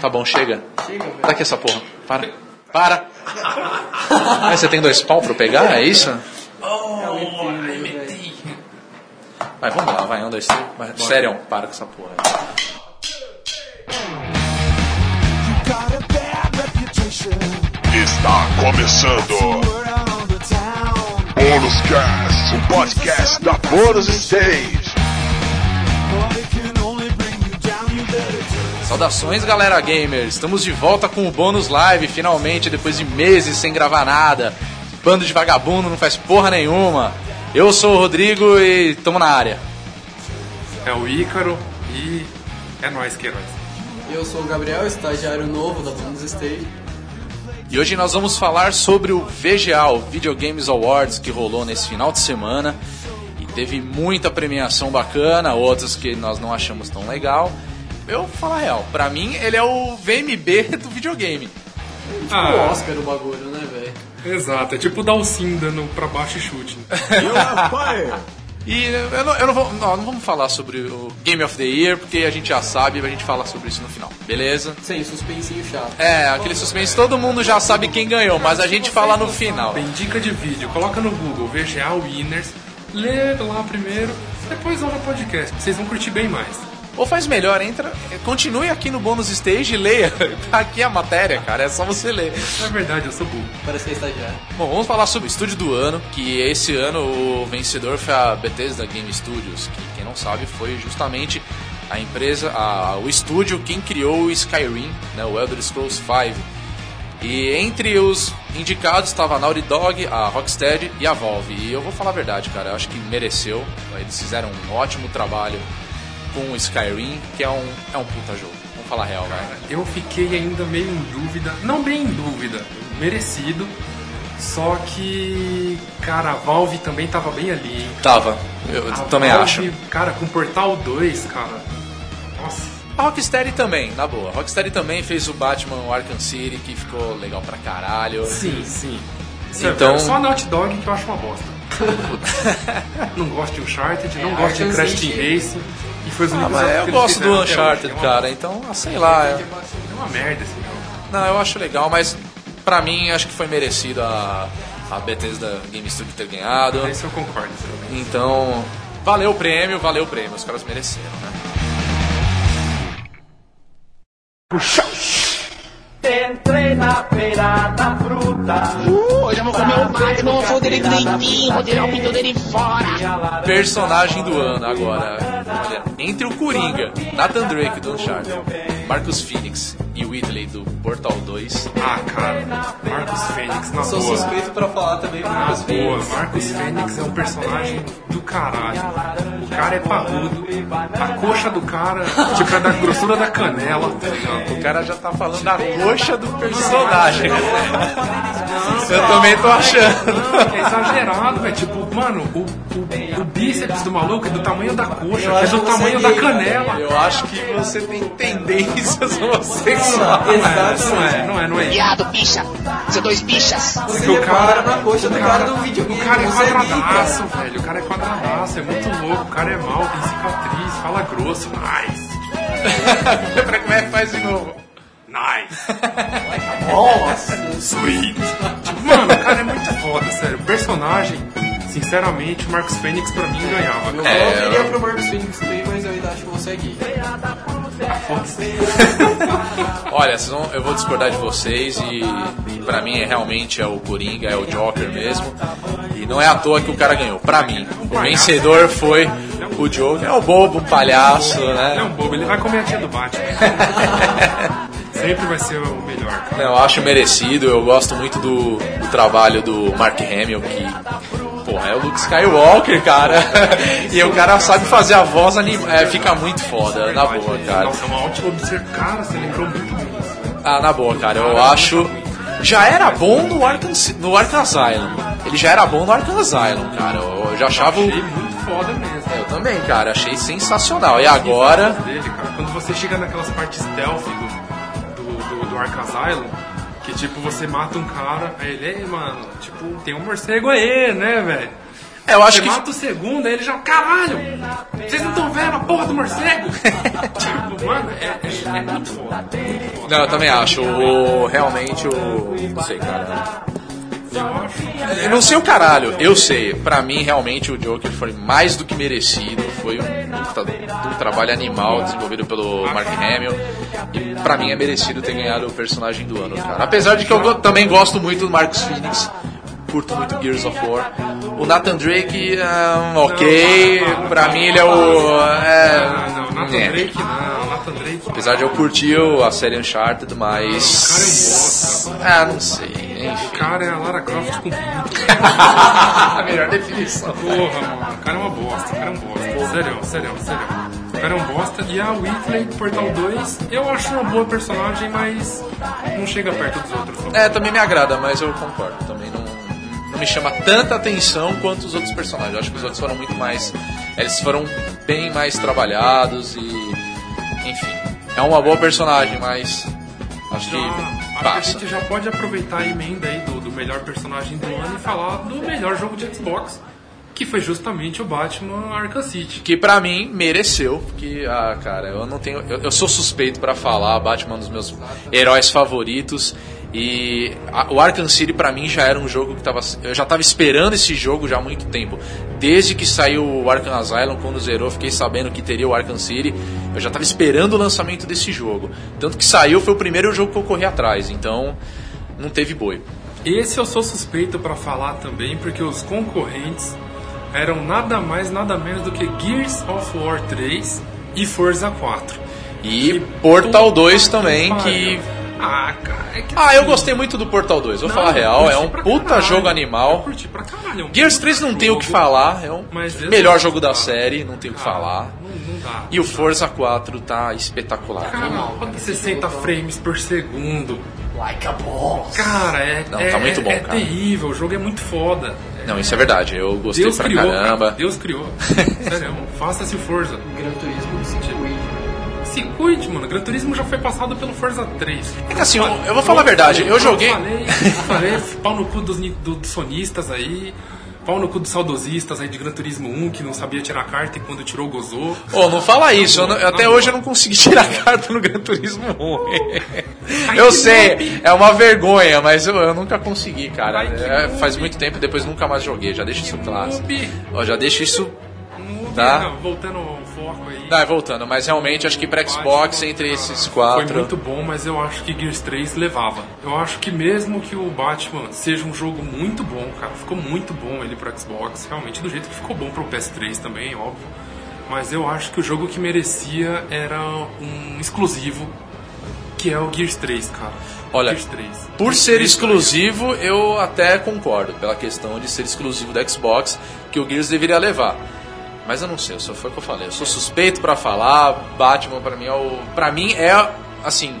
Tá bom, chega. Chega, velho. Daqui essa porra. Para. Para. Aí você tem dois pau pra eu pegar, é isso? Vai, vamos lá, vai, um, dois, três. Vai. Sério, para com essa porra. Está começando Bônus Cast, o podcast da Bônus Stage. Saudações, galera gamer! Estamos de volta com o bônus live, finalmente, depois de meses sem gravar nada. Bando de vagabundo não faz porra nenhuma. Eu sou o Rodrigo e tamo na área. É o Ícaro e é nóis que é nóis. Eu sou o Gabriel, estagiário novo da Bonus Stage. E hoje nós vamos falar sobre o VGA, o Video Games Awards, que rolou nesse final de semana. E teve muita premiação bacana, outras que nós não achamos tão legal. Eu vou falar a real, pra mim ele é o VMB do videogame. O Ah, Oscar o bagulho, né, velho? exato. É tipo dar o sim dando pra baixo e chute. E eu não, eu não vou, não, não vamos falar sobre o Game of the Year, porque a gente já sabe, a gente fala sobre isso no final, beleza? Sem suspensinho chato. É, aquele suspense, todo mundo já sabe quem ganhou, mas a gente fala no final. Tem dica de vídeo, coloca no Google VGA Winners, lê lá primeiro, depois ouve o podcast. Vocês vão curtir bem mais. Ou faz melhor, entra, continue aqui no bônus stage e leia. Tá aqui a matéria, cara, é só você ler. Na verdade, eu sou burro. Parece que é estagiário. Bom, vamos falar sobre o estúdio do ano, que esse ano o vencedor foi a Bethesda Game Studios, que quem não sabe foi justamente a empresa, a- o estúdio quem criou o Skyrim, né, o Elder Scrolls V. E entre os indicados estava a Naughty Dog, a Rocksteady e a Valve. E eu vou falar a verdade, cara, eu acho que mereceu. Eles fizeram um ótimo trabalho com o Skyrim, que é um, é um puta jogo. Vamos falar real, cara. Eu fiquei ainda meio em dúvida, não bem em dúvida, merecido. Só que, cara, a Valve também tava bem ali, hein? Tava, eu A também Valve, acho. Cara, com Portal 2, cara. Nossa. A Rocksteady também, na boa. A Rocksteady também fez o Batman Arkham City, que ficou legal pra caralho. Sim, sim. Isso é Então-. Só a Naughty Dog que eu acho uma bosta. não gosto de Uncharted, não É, gosto de Arkham Crash City- Team Racing. Foi os Ah, únicos mas eu gosto do até Uncharted, hoje. É uma- cara, então, ah, sei lá. É uma merda esse jogo. Não, eu acho legal, mas pra mim acho que foi merecido a, a Bethesda Game Studio ter ganhado. Esse eu concordo. também. Então, valeu o prêmio, valeu o prêmio. Os caras mereceram, né? Na feira da fruta. Hoje eu vou comer um bate, não vou dele direitinho, vou tirar o pinto dele fora. Personagem do ano agora. Olha, entre o Coringa, Nathan Drake do Uncharted, Marcus Phoenix e Whitley do Portal 2. Ah, cara, Marcus Fênix, na Sou boa. suspeito pra falar também Na Marcos boa, Fênix. Marcus Fênix é um personagem do caralho. O cara é parrudo. A coxa do cara, tipo, é da grossura da canela, tá ligado? O cara já tá falando da coxa do personagem. Eu também tô achando. É exagerado, velho. Tipo, mano, o, o, o bíceps do maluco é do tamanho da coxa, é do tamanho da canela. Eu acho que você tem tendências homossexuais. Não é, não é, não é, não é. Viado, bicha. Você dois bichas. Você o cara- na coxa do cara do videogame. O cara é é quadradaço, velho. O cara é quadradaço, é muito louco. O cara é mau, tem cicatriz, fala grosso. Nice. Pra como é que faz de novo? Nice. Nossa. Sweet. Tipo, mano, o cara é muito foda, sério. O personagem, sinceramente, o Marcos Fênix pra mim ganhava. Eu. É, queria pro Marcos Fênix também, mas eu ainda acho que você é gay. Olha, vão- eu vou discordar de vocês e pra mim é, realmente é o Coringa, é o Joker mesmo. E não é à toa que o cara ganhou. Pra mim, o vencedor foi o Joker. É o bobo, o palhaço, Ele é né? um bobo, ele vai comer a tia do Batman. Sempre vai ser o melhor. Não, eu acho merecido. Eu gosto muito do, do trabalho do Mark Hamill, que porra, é o Luke Skywalker, cara. e o cara sabe fazer a voz anim... é, fica muito foda, na boa, cara. Nossa, é uma ótima observação. Cara, você lembrou muito. Ah, na boa, cara, eu acho. Já era bom no Arkham, no Arkham Asylum. Ele já era bom no Arkham Asylum, cara. Eu, eu já achava. o- Achei muito foda mesmo. Eu também, cara, achei sensacional. E agora. dele. Quando você chega naquelas partes stealth do, do, do, do Arkham Asylum, que tipo, você mata um cara, aí ele, ei, mano, tipo, tem um morcego aí, né, velho? É, eu acho Você que- mata o segundo, aí ele já. Caralho! Vocês não estão vendo a porra do morcego? tipo, mano, é, é, é muito foda. Muito foda. Não, eu também acho. O, realmente o. Não sei, cara. Eu não sei o caralho, eu sei. Pra mim, realmente, o Joker foi mais do que merecido. Foi um, puta- um trabalho animal desenvolvido pelo Mark Hamill. E pra mim é merecido ter ganhado o personagem do ano, cara. Apesar de que eu também gosto muito do Marcus Phoenix. Curto muito Gears of War. O Nathan Drake, ah, ok. Pra mim, ele é o. É, Ah, não, Nathan é. Drake não, Nathan Drake. Apesar de eu curtir o- a série Uncharted, mas. O cara é um bosta. Ah, não sei. O Enfim. cara é a Lara Croft com a melhor definição. Porra, mano, o cara é uma bosta, o cara é um bosta. Sério, sério, sério. Cara é um bosta. E a Whitley, Portal 2, eu acho uma boa personagem, mas não chega perto dos outros. É, também me agrada, mas eu concordo. Também não, não me chama tanta atenção quanto os outros personagens. Eu acho que os outros foram muito mais. Eles foram bem mais trabalhados e. Enfim. É uma boa personagem, mas. Acho que Já, acho que a passa. gente já pode aproveitar a emenda aí do, do melhor personagem do ano e falar do melhor jogo de Xbox, que foi justamente o Batman Arkham City. Que pra mim mereceu, porque, ah, cara, eu não tenho. Eu, eu sou suspeito pra falar, Batman é um dos meus heróis favoritos. E a- o Arkham City pra mim já era um jogo que tava. Eu já tava esperando esse jogo já há muito tempo. Desde que saiu o Arkham Asylum, quando zerou, fiquei sabendo que teria o Arkham City. Eu já tava esperando o lançamento desse jogo. Tanto que saiu, foi o primeiro jogo que eu corri atrás. Então, não teve boi. Esse eu sou suspeito pra falar também, porque os concorrentes eram nada mais, nada menos do que Gears of War 3 e Forza 4. E Portal Puta 2 também, que pariu. Ah, cara, é que Ah, eu assim, gostei muito do Portal 2, vou não, falar a eu real, é um puta caralho. jogo Eu animal. curti pra caralho. é um Gears puta 3 não tem o que jogo, falar, é um mas esse melhor jogo da série, não tem o que falar. Não, não dá. E o Forza 4 tá espetacular. Cara, roda 60 frames por segundo. Like a boss. Cara, é, Não, é, tá muito bom, é cara. terrível, o jogo é muito foda. Não, isso é verdade, eu gostei Deus pra criou, caramba. cara, Deus criou. Sério, faça-se o Forza. Gran Turismo Circuit. Se cuide, mano. Gran Turismo já foi passado pelo Forza 3. É que assim, eu, eu vou falar a verdade, eu joguei. Falei, falei, pau no cu dos, dos sonistas aí. Pau no cu dos saudosistas aí de Gran Turismo 1 que não sabia tirar carta e quando tirou gozou. Ô, não fala isso, não- até hoje eu não consegui tirar carta no Gran Turismo 1. Ai, Eu sei, é uma vergonha, mas eu, eu nunca consegui, cara. É, faz muito tempo, depois nunca mais joguei, já deixa isso. Ó, já deixa isso Tá. voltando aí. Tá, voltando, mas realmente acho que pra Xbox, entre esses quatro. Foi muito bom, mas eu acho que Gears 3 levava. Eu acho que mesmo que o Batman seja um jogo muito bom, cara, ficou muito bom ele pro Xbox, realmente, do jeito que ficou bom pro PS3 também, óbvio. Mas eu acho que o jogo que merecia era um exclusivo, que é o Gears 3, cara. Olha, Gears 3. Por Gears ser 3 exclusivo, eu até concordo, pela questão de ser exclusivo da Xbox, que o Gears deveria levar. Mas eu não sei, só foi o que eu falei. Eu sou suspeito pra falar, Batman pra mim é o. Pra mim é assim.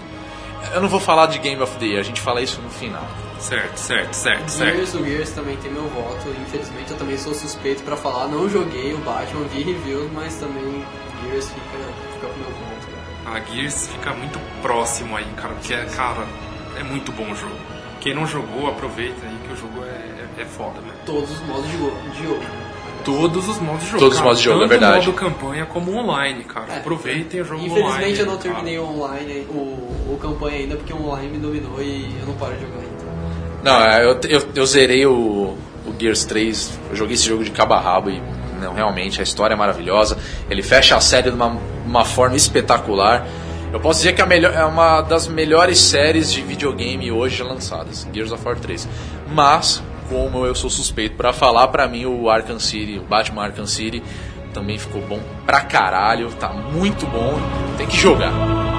Eu não vou falar de Game of the Year, a gente fala isso no final. Certo, certo, certo, certo. Gears, o Gears também tem meu voto. Infelizmente eu também sou suspeito pra falar. Não joguei o Batman, vi reviews, mas também Gears fica, fica pro meu voto. cara. A Gears fica muito próximo aí, cara, porque, é, cara, é muito bom o jogo. Quem não jogou, aproveita aí que o jogo é, é, é foda, né? Todos os modos de jogo. De jogo. Todos os modos de jogo. Todos os cara, modos de jogo, tanto é verdade. modo campanha como online, cara. É. Aproveitem o jogo Infelizmente online. eu não cara. terminei o online, o, o campanha ainda, porque o online me dominou e eu não paro de jogar ainda. Não, é, eu, eu, eu zerei o, o Gears 3, eu joguei esse jogo de cabo a rabo e não, realmente a história é maravilhosa. Ele fecha a série de uma, uma forma espetacular. Eu posso dizer que é, a melhor, é uma das melhores séries de videogame hoje lançadas, Gears of War 3. Mas, como eu sou suspeito pra falar, pra mim o Arkham City, o Batman Arkham City, também ficou bom pra caralho, tá muito bom, tem que jogar.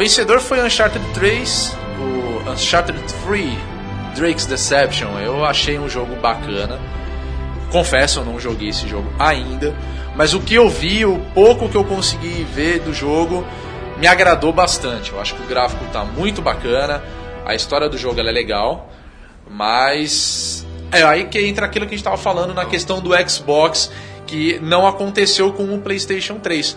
Vencedor foi Uncharted 3, o Uncharted 3 Drake's Deception, eu achei um jogo bacana. Confesso, eu não joguei esse jogo ainda, mas o que eu vi, o pouco que eu consegui ver do jogo, me agradou bastante. Eu acho que o gráfico tá muito bacana, a história do jogo é legal, mas é aí que entra aquilo que a gente estava falando na questão do Xbox, que não aconteceu com o PlayStation 3.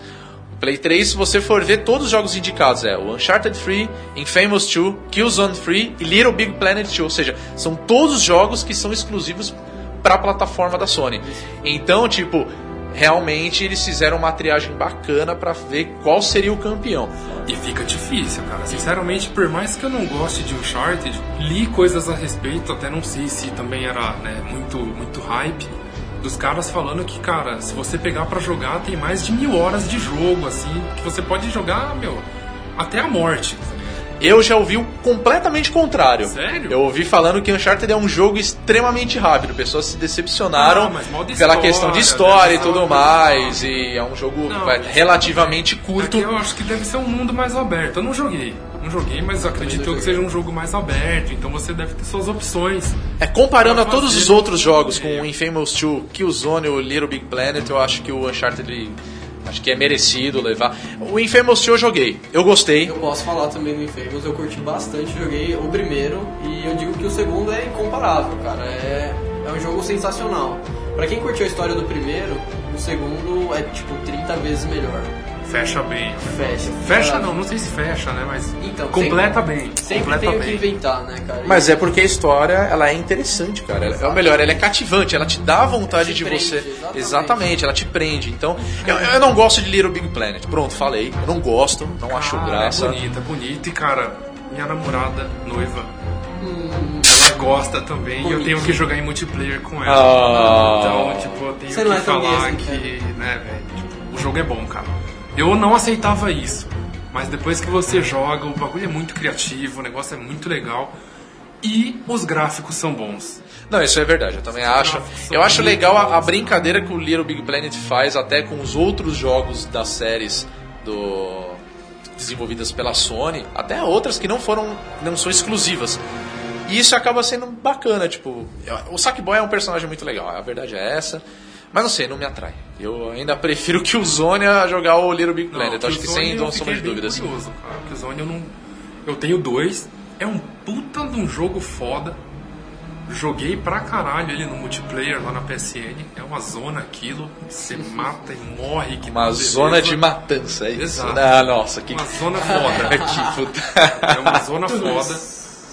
Play 3, se você for ver todos os jogos indicados, é o Uncharted 3, Infamous 2, Killzone 3 e Little Big Planet 2, ou seja, são todos jogos que são exclusivos para a plataforma da Sony. Então, tipo, realmente eles fizeram uma triagem bacana para ver qual seria o campeão. E fica difícil, cara. Sinceramente, por mais que eu não goste de Uncharted, li coisas a respeito, até não sei se também era né, muito, muito hype, dos caras falando que, cara, se você pegar pra jogar, tem mais de mil horas de jogo, assim, que você pode jogar, meu, até a morte. Eu já ouvi o completamente contrário. Sério? Eu ouvi falando que Uncharted é um jogo extremamente rápido. Pessoas se decepcionaram Ah, pela questão de história e tudo mais. E é um jogo Não, relativamente curto. Eu acho que deve ser um mundo mais aberto. Eu não joguei. Não joguei, mas acredito que seja um jogo mais aberto. Então você deve ter suas opções. É, comparando a todos os outros jogos, com meio. o Infamous 2, Killzone ou Little Big Planet, eu acho que o Uncharted ele- acho que é merecido levar. O Infamous 2 eu joguei, eu gostei. Eu posso falar também do Infamous, eu curti bastante, joguei o primeiro e eu digo que o segundo é incomparável, cara. É, é um jogo sensacional. Pra quem curtiu a história do primeiro, o segundo é tipo 30 vezes melhor. Fecha bem. Fecha. Fecha não, não sei se fecha, né? Mas Então, completa bem. Sempre completa tem o que bem. inventar, né, cara? Mas é porque a história ela é interessante, cara. Ela- É o melhor, ela é cativante, ela te dá vontade Te de prende, você. exatamente. ela te prende. Então, eu, eu não gosto de Little Big Planet. Pronto, falei. Eu não gosto, não acho Cara, graça. É bonita, é bonita. E cara, minha namorada, noiva, Hum. ela gosta também. E eu Bonito. tenho que jogar em multiplayer com ela. Ah. Então, tipo, eu tenho que é falar assim, que, né, velho, tipo, o jogo é bom, cara. Eu não aceitava isso. Mas depois que você joga, o bagulho é muito criativo, o negócio é muito legal. E os gráficos são bons. Não, isso é verdade, eu também acho. Eu acho legal a, a brincadeira que o Little Big Planet faz até com os outros jogos das séries do desenvolvidas pela Sony, até outras que não foram não são exclusivas. E isso acaba sendo bacana, tipo, o Sackboy é um personagem muito legal, a verdade é essa. Mas não sei, não me atrai. Eu ainda prefiro que o Zone a jogar o Little Big Planet, acho que sem eu sombra de dúvidas. curioso, cara. Killzone eu não. Eu tenho dois. É um puta de um jogo foda. Joguei pra caralho ele no multiplayer lá na PSN. É uma zona aquilo. Você mata e morre. Que Uma zona de matança, é isso? Exato. Ah, nossa, que, Uma zona foda. que puta. É uma zona foda.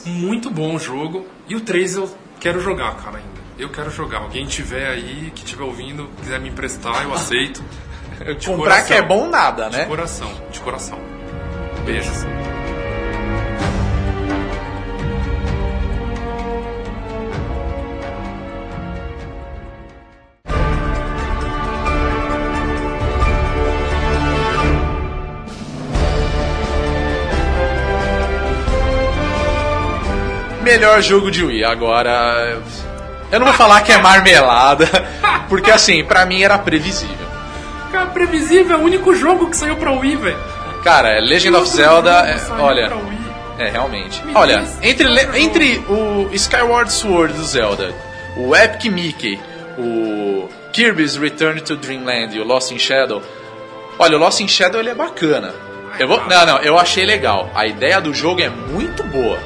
Muito bom o jogo. E o 3 eu quero jogar, cara, ainda. Eu quero jogar. Alguém tiver aí, que tiver ouvindo, quiser me emprestar, eu aceito. De Comprar coração. que é bom nada, De né? coração, de coração. Beijos. Melhor jogo de Wii. Agora. Eu não vou falar que é marmelada, porque assim, pra mim era previsível. Cara, previsível, é o único jogo que saiu pra Wii, velho. Cara, Legend of Zelda, é- olha, é realmente. Me Olha, entre, entre o Skyward Sword do Zelda, o Epic Mickey, o Kirby's Return to Dreamland e o Lost in Shadow. Olha, o Lost in Shadow ele é bacana. Eu vou, não, não, eu achei legal. A ideia do jogo é muito boa.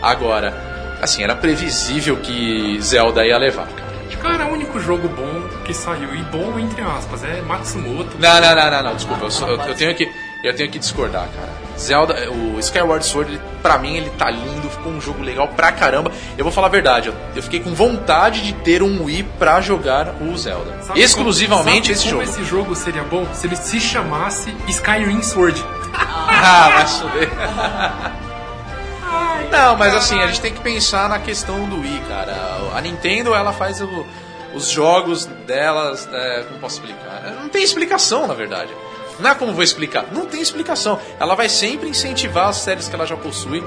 Agora, assim, era previsível que Zelda ia levar, cara. Cara, é o único jogo bom que saiu. E bom, entre aspas, é Matsumoto. Não, não, não, não, não, desculpa, eu, eu- eu tenho que eu tenho que discordar, cara. Zelda, o Skyward Sword, ele, pra mim ele tá lindo, ficou um jogo legal pra caramba. Eu vou falar a verdade, eu, eu fiquei com vontade de ter um Wii pra jogar o Zelda. Sabe Exclusivamente como, esse sabe jogo. como esse jogo seria bom se ele se chamasse Skyrim Sword. Ah, vai fuder. Não, mas assim, a gente tem que pensar na questão do Wii, cara. A Nintendo, ela faz o- os jogos delas, é, como posso explicar? Não tem explicação, na verdade. Não é como vou explicar. Não tem explicação. Ela vai sempre incentivar as séries que ela já possui.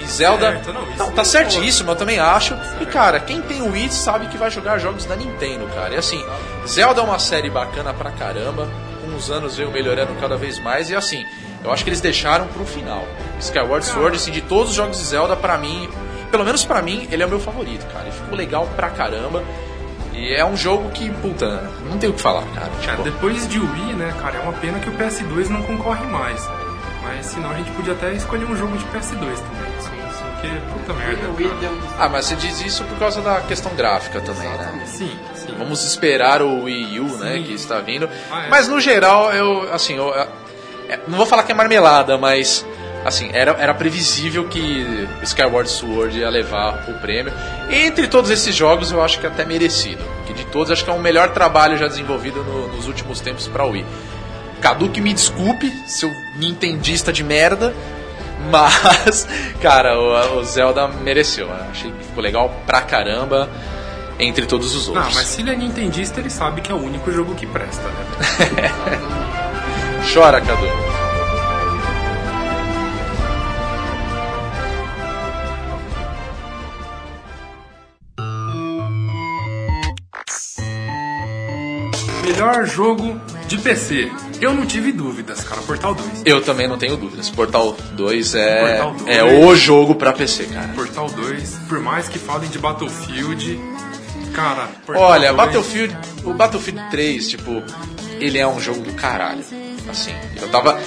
E Zelda. Certo, não, isso não, tá eu certíssimo, eu também acho. E cara, quem tem o Wii sabe que vai jogar jogos da Nintendo, cara. E assim, Zelda é uma série bacana pra caramba. Com os anos veio melhorando cada vez mais. E assim, eu acho que eles deixaram pro final. Skyward Sword, assim, de todos os jogos de Zelda, pra mim. pelo menos pra mim, ele é o meu favorito, cara. Ele ficou legal pra caramba. E é um jogo que, puta, não tem o que falar, cara. É, Tipo, depois de Wii, né, cara, é uma pena que o PS2 não concorre mais. Mas senão a gente podia até escolher um jogo de PS2 também. Porque, puta merda. O Wii cara. deu um- Ah, mas você diz isso por causa da questão gráfica também, né? Sim, sim. Vamos esperar o Wii U, né, Sim. que está vindo. Ah, é. Mas no geral, eu, assim, eu, é, não vou falar que é marmelada, mas, assim, era, era previsível que Skyward Sword ia levar o prêmio. Entre todos esses jogos, eu acho que é até merecido. Que de todos, acho que é o melhor trabalho já desenvolvido no- nos últimos tempos para o Wii. Cadu que me desculpe, seu nintendista de merda, mas, cara, o, o Zelda mereceu. Eu achei que ficou legal pra caramba entre todos os outros. Não, mas se ele é nintendista, ele sabe que é o único jogo que presta, né? Chora, Cadu. Melhor jogo de PC. Eu não tive dúvidas, cara. Portal 2. Eu também não tenho dúvidas. Portal 2 é, Portal 2. é o jogo pra PC, cara. Portal 2, por mais que falem de Battlefield, cara. Portal Olha, 2, Battlefield, o Battlefield 3, tipo, ele é um jogo do caralho. Assim, eu tava.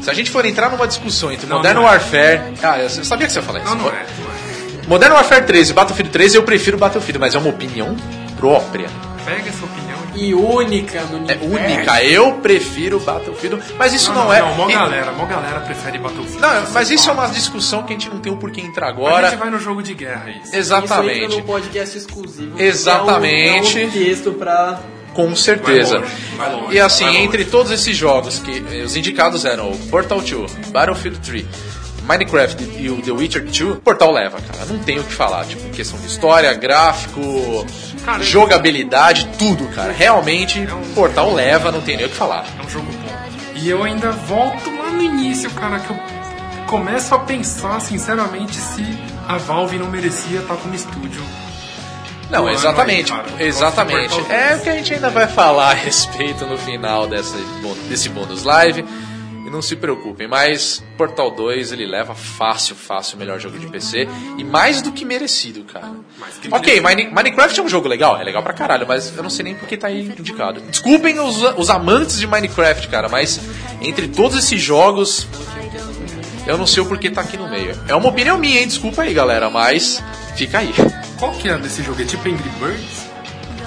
Se a gente for entrar numa discussão entre Não, Modern não é. Warfare. Ah, eu sabia que você ia falar isso. Não, não é. não é. Modern Warfare 3 e Battlefield 3 eu prefiro Battlefield, mas é uma opinião própria. Pega essa opinião E única no É universo. única. Eu prefiro Battlefield, mas isso não, não, é. Não, mó galera, mó galera prefere Battlefield. Não, Você mas isso é uma discussão que a gente não tem o porquê entrar A agora. gente vai no jogo de guerra, isso. Isso Exatamente. entra no podcast exclusivo. Exatamente. Que é um, é um texto pra... Com certeza. Vai longe, vai longe, e assim, entre todos esses jogos, que eh, os indicados eram o Portal 2, Battlefield 3, Minecraft e o The Witcher 2, Portal leva, cara. Não tem o que falar. Tipo, questão de história, gráfico, Cara, jogabilidade, tudo, cara. Realmente, É um- Portal leva, não tem nem o que falar. É um jogo bom. E eu ainda volto lá no início, cara, que eu começo a pensar, sinceramente, se a Valve não merecia estar como estúdio. Não, exatamente. aí, exatamente. É 2. o que a gente ainda vai falar a respeito no final dessa, desse bônus live. E não se preocupem, mas Portal 2 ele leva fácil, fácil o melhor jogo de PC. E mais do que merecido, cara. Que Ok, Mine- Minecraft é um jogo legal, é legal pra caralho, mas eu não sei nem porque tá aí indicado. Desculpem os, os amantes de Minecraft, cara, mas entre todos esses jogos, eu não sei o porquê tá aqui no meio. É uma opinião minha, hein? Desculpa aí, galera, mas fica aí. Qual que é desse jogo? É tipo Angry Birds?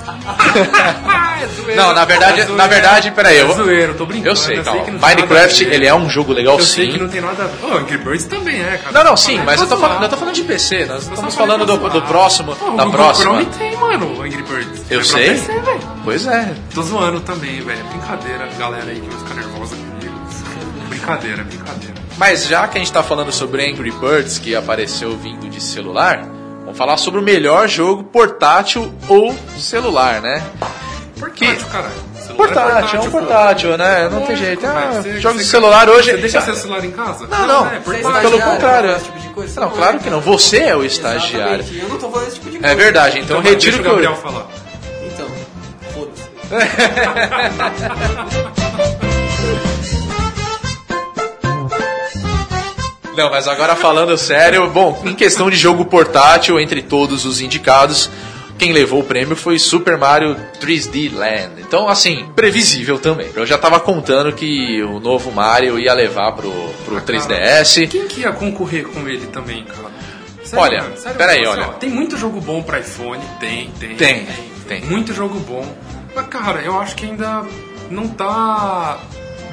é zoeira. Não, na verdade, É zoeira. na verdade, peraí, eu É eu tô brincando. Eu sei, que calma. a Minecraft, ele é um jogo legal Eu sei sim. que não tem nada a ver. Oh, Angry Birds também é, cara. Não, não, sim, mas eu tô, falando, eu tô falando de PC, nós estamos Nós falando do, do próximo, Pô, da próxima. Chrome tem, mano, o Angry Birds. Eu É sei. PC, velho. Pois é. Tô zoando também, velho. É Brincadeira, galera aí que vai ficar nervosa comigo. Brincadeira, brincadeira. Mas já que a gente tá falando sobre Angry Birds, que apareceu vindo de celular, vamos falar sobre o melhor jogo portátil ou celular, né? Porque. Portátil, caralho. Celular Portátil, é um pô. portátil, né? Não tem jeito. Ah, jogos de celular hoje. Você deixa seu celular em casa? Não, não. É, Você é portátil. Pelo contrário. esse tipo de coisa. Não, claro que não. Você é o estagiário. Exatamente. Eu não tô falando esse tipo de coisa. É verdade, então, Então, retiro que o Gabriel eu. falar. Então, foda-se. Não, mas agora falando sério, bom, em questão de jogo portátil, entre todos os indicados, quem levou o prêmio foi Super Mario 3D Land. Então, assim, previsível também. Eu já tava contando que o novo Mario ia levar pro, pro 3DS. Quem que ia concorrer com ele também, cara? Olha, mano, peraí, assim, olha. ó, tem muito jogo bom pra iPhone? Tem, tem. Tem, tem. Muito jogo bom. Mas, cara, eu acho que ainda não tá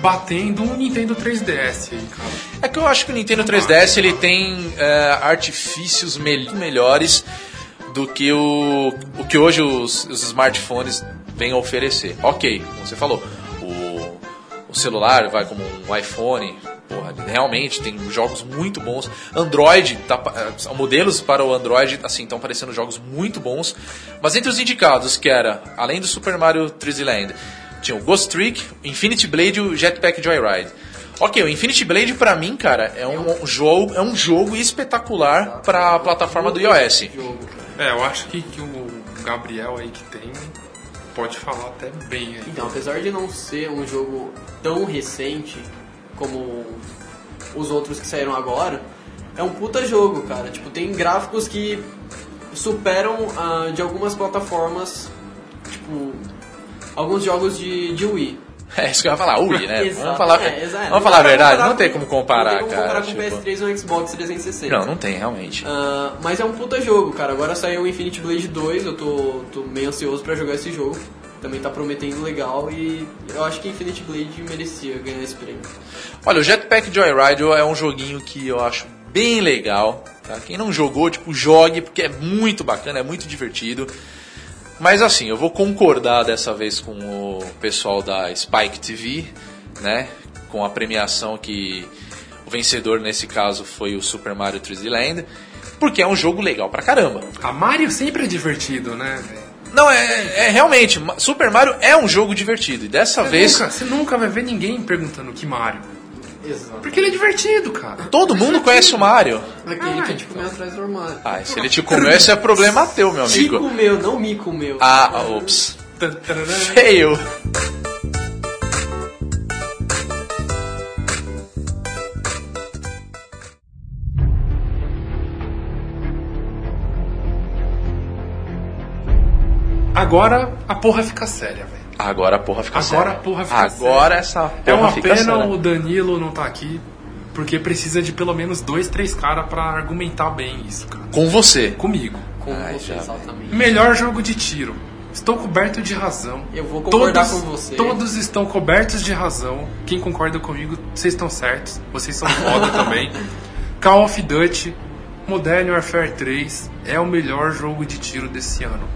batendo um Nintendo 3DS aí, cara. É que eu acho que o Nintendo 3DS ele tem é, artifícios mel- melhores do que o, o que hoje os, os smartphones vêm a oferecer. Ok, como você falou, o, o celular vai como um iPhone, porra, realmente tem jogos muito bons. Android, tá, eh, modelos para o Android, assim, estão aparecendo jogos muito bons. Mas entre os indicados, que era, além do Super Mario 3D Land, tinha o Ghost Trick, Infinity Blade e o Jetpack Joyride. Ok, o Infinity Blade pra mim, cara, é um jogo, é um jogo espetacular pra plataforma do iOS. É, eu acho que, que o Gabriel aí que tem pode falar até bem aí. Então, apesar de não ser um jogo tão recente como os outros que saíram agora, é um puta jogo, cara. Tipo, tem gráficos que superam ah, de algumas plataformas, tipo, alguns jogos de, de Wii. É isso que eu ia falar, Wii, né? Exato, Vamos falar, é, exato. vamos falar a verdade, comparar não tem com- como comparar, Não tem como cara. comparar com tipo- o PS3 ou Xbox 360. Não, não tem, realmente. Ah, mas é um puta jogo, cara. Agora saiu o Infinity Blade 2, eu tô, tô meio ansioso pra jogar esse jogo. Também tá prometendo legal e eu acho que Infinity Blade merecia ganhar esse prêmio. Olha, o Jetpack Joyride é um joguinho que eu acho bem legal. Tá? Quem não jogou, tipo, jogue, porque é muito bacana, é muito divertido. Mas assim, eu vou concordar dessa vez com o pessoal da Spike TV, né? Com a premiação que o vencedor nesse caso foi o Super Mario 3D Land, porque é um jogo legal pra caramba. A Mario sempre é divertido, né? Não, é, é realmente, Super Mario é um jogo divertido. E dessa Você vez, nunca- Você nunca vai ver ninguém perguntando que Mario. Exato. Porque ele é divertido, cara. todo mundo conhece o Mario. Aquele Ah, que te comeu atrás do armário. Ah, se ele te comeu, esse é problema teu, meu Te amigo. comeu, não me comeu. Ah, ops. Fail. Agora a porra fica séria, velho. Agora a porra fica Agora séria. a porra fica Agora séria. essa porra É uma fica pena séria. o Danilo não tá aqui, porque precisa de pelo menos dois, três caras pra argumentar bem isso, cara. Com você. Comigo. Com Ai, você, exatamente. Melhor jogo de tiro. Estou coberto de razão. Eu vou concordar todos, com você. Todos estão cobertos de razão. Quem concorda comigo, vocês estão certos. Vocês são foda também. Call of Duty Modern Warfare 3 é o melhor jogo de tiro desse ano.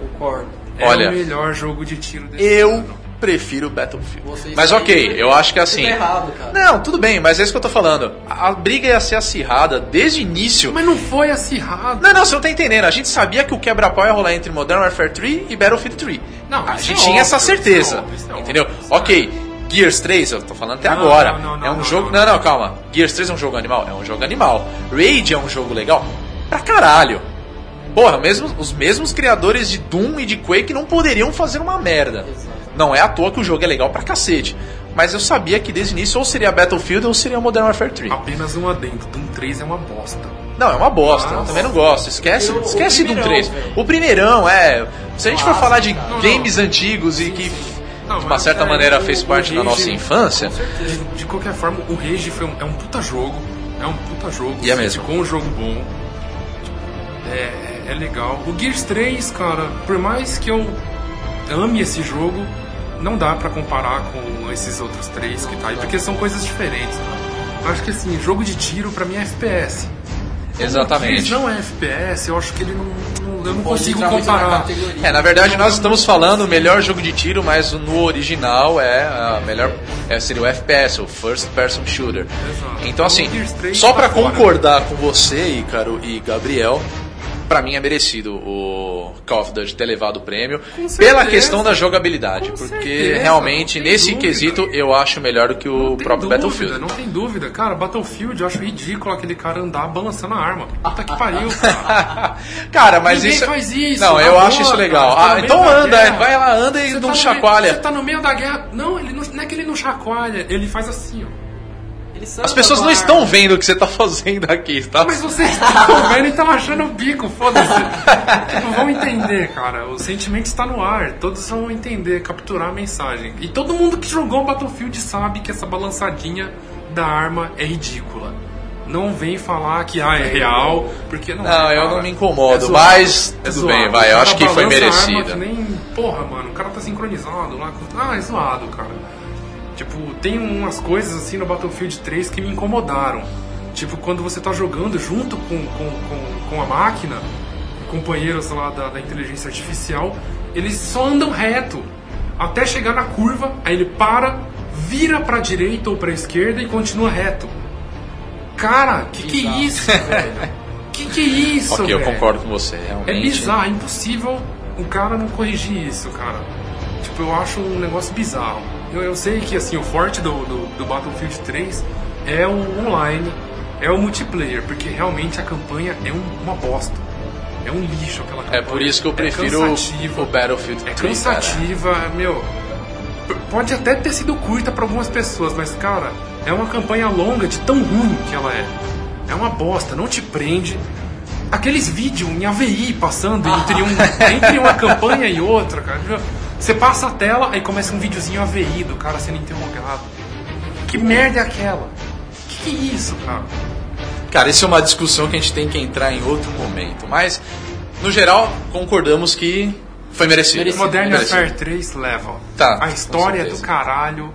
Concordo. É Olha, o melhor jogo de tiro desse Eu ano. prefiro Battlefield. Você Mas ok, eu acho que assim. Tá errado, cara. Não, tudo bem, mas é isso que eu tô falando. A a briga ia ser acirrada desde o início. Mas não foi acirrado. Não, não, você não tá entendendo. A gente sabia que o quebra-pau ia rolar entre Modern Warfare 3 e Battlefield 3. Não, a gente é tinha óbvio, essa isso é certeza. óbvio, isso é entendeu? óbvio, isso é ok, Gears 3, eu tô falando até Não, agora. não, não, é um não, jogo. não, Não, não. não, calma. Gears 3 é um jogo animal? É um jogo animal. Raid é um jogo legal? Pra caralho. Porra, mesmo, os mesmos criadores de Doom e de Quake não poderiam fazer uma merda. Não é à toa que o jogo é legal pra cacete. Mas eu sabia que desde o início ou seria Battlefield ou seria Modern Warfare 3. Apenas um adendo. Doom 3 é uma bosta. Não, é uma bosta, eu Nossa. também não gosto. Esquece, o esquece do primeirão, 3. velho. O primeirão, é. Se a gente for falar de cara. Não, games antigos e que Não, de uma certa é, maneira o- fez parte da Rage- nossa infância. De, de qualquer forma, o Rage foi um, é um puta jogo. É um puta jogo. E é mesmo. Ficou um jogo bom. É, é legal. O Gears 3, cara, por mais que eu ame esse jogo, não dá pra comparar com esses outros três que tá aí, porque são coisas diferentes. Cara. Eu acho que assim, jogo de tiro pra mim é FPS. Exatamente. Gears não é FPS, eu acho que ele não. não- eu não Pode consigo na comparar. categoria. É, na verdade nós estamos falando o melhor jogo de tiro, mas no original é a melhor é, seria o FPS, o First Person Shooter. Exato. Então assim, O Gears 3 só tá pra fora. concordar com você, Ícaro e Gabriel, pra mim é merecido o Call of Duty ter levado o prêmio pela questão da jogabilidade, Com porque certeza, realmente nesse dúvida. quesito eu acho melhor do que o próprio dúvida, Battlefield. Não tem dúvida. Cara, Battlefield eu acho ridículo aquele cara andar balançando a arma. Puta que pariu, cara. Cara, mas Ninguém isso faz isso, Não, eu boa, acho isso cara, legal. você tá Ah, então da anda, guerra. vai lá, anda e Você não tá chacoalha. meio- Você tá no meio da guerra. Não, ele não, não é que ele não chacoalha, ele faz assim, ó. As pessoas não estão vendo o que você tá fazendo aqui, tá? Mas vocês estão vendo e estão achando o bico, foda-se. tipo, vão entender, cara. O sentimento está no ar. Todos vão entender, capturar a mensagem. E todo mundo que jogou Battlefield sabe que essa balançadinha da arma é ridícula. Não vem falar que ah, é real, porque não Não, é, eu não me incomodo, zoado, mas tudo zoado. bem, vai, eu acho que foi balança a arma merecida. que nem, porra, mano, o cara tá sincronizado lá. com- Ah, é zoado, cara. Tipo, tem umas coisas assim no Battlefield 3 que me incomodaram. Tipo, quando você tá jogando junto com, com, com, com a máquina, companheiros lá da, da inteligência artificial, eles só andam reto até chegar na curva, aí ele para, vira pra direita ou pra esquerda e continua reto. Cara, que que é isso, velho? Que que é isso, ok, eu velho? concordo com você, realmente. É bizarro, é impossível o cara não corrigir isso, cara. Tipo, eu acho um negócio bizarro. Eu, eu sei que assim, o forte do, do, do Battlefield 3 é o online, é o multiplayer, porque realmente a campanha é um- uma bosta. É um lixo aquela campanha. É por isso que eu É prefiro cansativa, o Battlefield É 3, cara. cansativa, meu. p- Pode até ter sido curta pra algumas pessoas, mas cara, é uma campanha longa de tão ruim que ela é. É uma bosta, não te prende. Aqueles vídeos em AVI passando entre, um, entre uma campanha e outra, cara. Você passa a tela, aí começa um videozinho AVI do cara sendo interrogado. Que merda é aquela? Que que é isso, cara? Cara, isso é uma discussão que a gente tem que entrar em outro momento. Mas, no geral, concordamos que foi merecido. Merecido. Modern. Warfare 3 leva. Tá, a história é do caralho.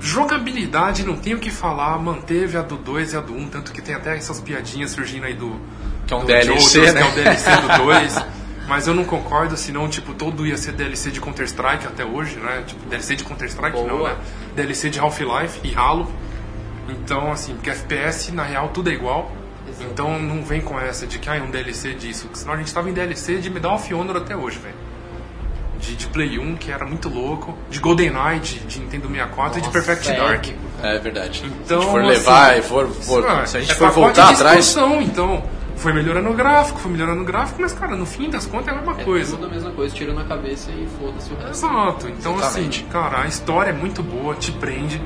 Jogabilidade, não tenho o que falar, manteve a do 2 e a do 1, tanto que tem até essas piadinhas surgindo aí do. Que é um do DLC, né? Que é o DLC do 2. Mas eu não concordo, senão, tipo, todo ia ser DLC de Counter-Strike até hoje, né? Tipo, DLC de Counter-Strike não, né? DLC de Half-Life e Halo. Então, assim, porque FPS, na real, tudo é igual. Exato. Então não vem com essa de que ah, é um DLC disso. porque Senão a gente tava em DLC de Medal of Honor até hoje, velho. De, de Play 1, que era muito louco. De GoldenEye, de, de Nintendo 64 e de Nossa, Perfect é Dark. épico. É verdade. Então, se a gente for assim, levar e for, for- se a gente é for voltar de atrás, então foi melhorando o gráfico, foi melhorando o gráfico, mas cara, no fim das contas é a mesma É coisa. tudo a mesma coisa, tiro na cabeça e foda-se o resto. Exato. Então, Exatamente. assim, cara, a história é muito boa, te prende.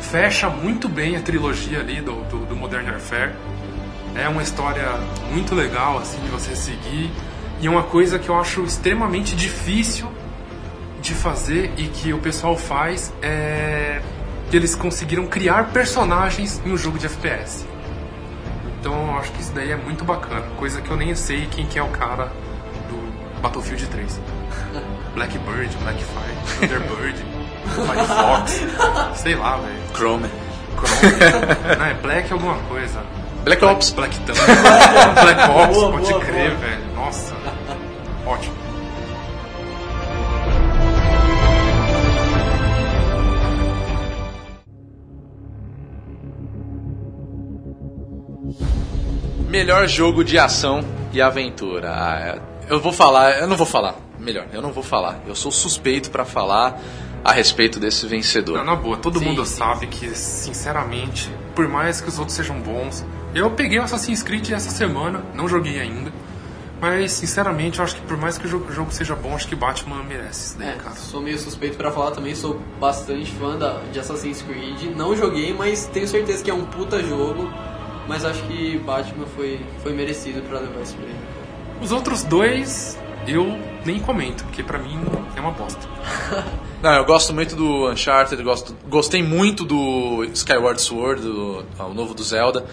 Fecha muito bem a trilogia ali do, do, do Modern Warfare. É uma história muito legal, assim, de você seguir. E é uma coisa que eu acho extremamente difícil de fazer e que o pessoal faz é que eles conseguiram criar personagens em um jogo de FPS. Então eu acho que isso daí é muito bacana. Coisa que eu nem sei quem que é o cara do Battlefield 3. Blackbird, Blackfire, Thunderbird, Firefox, sei lá, velho. Chrome. Chrome. Não, é Black alguma coisa. Black Ops. Black Thunder. Black Ops, Boa, pode boa, crer, boa. velho. Nossa. Ótimo. Melhor jogo de ação e aventura. Ah, é- eu vou falar, eu não vou falar. Melhor, eu não vou falar. Eu sou suspeito pra falar a respeito desse vencedor. Não, na boa, todo Sim, mundo sim, sabe que, sinceramente, por mais que os outros sejam bons, eu peguei o Assassin's Creed essa semana, não joguei ainda, mas sinceramente eu acho que por mais que o jogo, o jogo seja bom, acho que Batman merece isso daí, É, cara. sou meio suspeito pra falar também, sou bastante fã da, de Assassin's Creed. Não joguei, mas tenho certeza que é um puta jogo. Mas acho que Batman foi, foi merecido pra levar esse prêmio. Os outros dois eu nem comento, porque pra mim é uma bosta. Não, eu gosto muito do Uncharted, gosto, gostei muito do Skyward Sword, do, o novo do Zelda.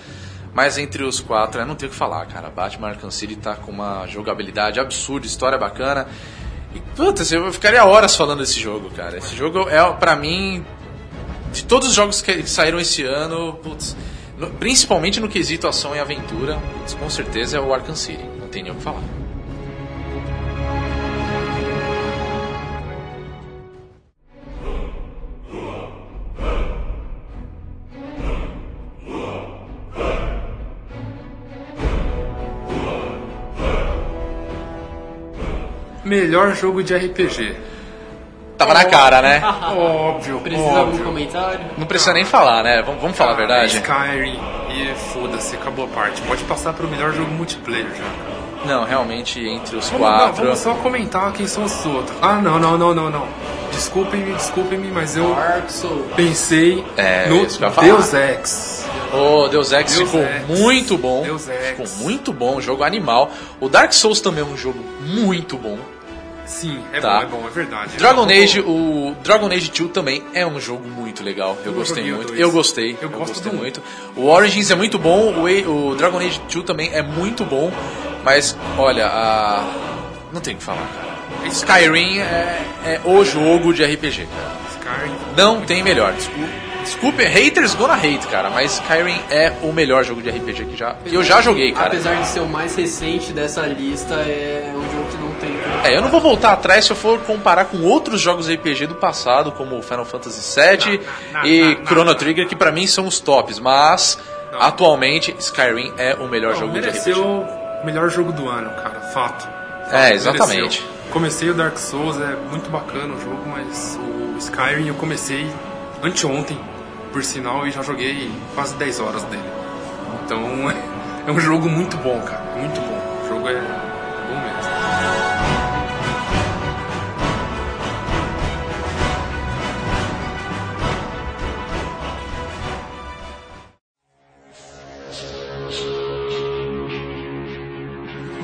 Mas entre os quatro, eu não tenho o que falar, cara. Batman Arkham City tá com uma jogabilidade absurda, história bacana. E, putz, eu ficaria horas falando desse jogo, cara. Esse jogo é, pra mim, de todos os jogos que saíram esse ano, putz, no- principalmente no quesito ação e aventura, com certeza é o Arkham City. Não tem nem o que falar. Melhor jogo de RPG. Tava na cara, né? Óbvio, Precisa algum óbvio. comentário? Não precisa nem falar, né? Vamos, vamos falar a verdade? Skyrim e foda-se, acabou a parte. Pode passar pro melhor jogo multiplayer já. Não, realmente, entre os Vamos, não, quatro. vamos só comentar quem são os outros. Ah, não, não, não, não, não. Desculpem-me, desculpem-me, mas eu Dark Souls. pensei É, no. Deus Ex. O Deus Ex Deus ficou Ex. muito bom. Deus Ex. Ficou muito bom, jogo animal. O Dark Souls também é um jogo muito bom. Sim, é Tá. bom, é bom, é verdade. Dragon Eu- Age, o Dragon Age 2 também é um jogo muito legal. Eu Eu gostei muito. Eu gostei. Eu gosto gostei do muito. O Origins é muito bom, o, o Dragon Age 2 também é muito bom, mas olha, a não tem o que falar, cara. Skyrim é, é o jogo de RPG, cara. Skyrim. Não tem melhor. Desculpe, desculpe, haters gonna hate, cara, mas Skyrim é o melhor jogo de RPG que, já, que eu já joguei, cara. Apesar de ser o mais recente dessa lista, é um jogo que não tem. É, eu não vou voltar atrás se eu for comparar com outros jogos RPG do passado, como Final Fantasy VII Não, não, e não, Chrono. Trigger, que pra mim são os tops, mas atualmente Skyrim é o melhor jogo de RPG. o melhor jogo do ano, cara. Fato. É, exatamente. Mereceu. Comecei o Dark Souls, é muito bacana o jogo, mas o Skyrim eu comecei anteontem, por sinal, e já joguei quase 10 horas dele. Então é um jogo muito bom, cara. Muito bom. O jogo é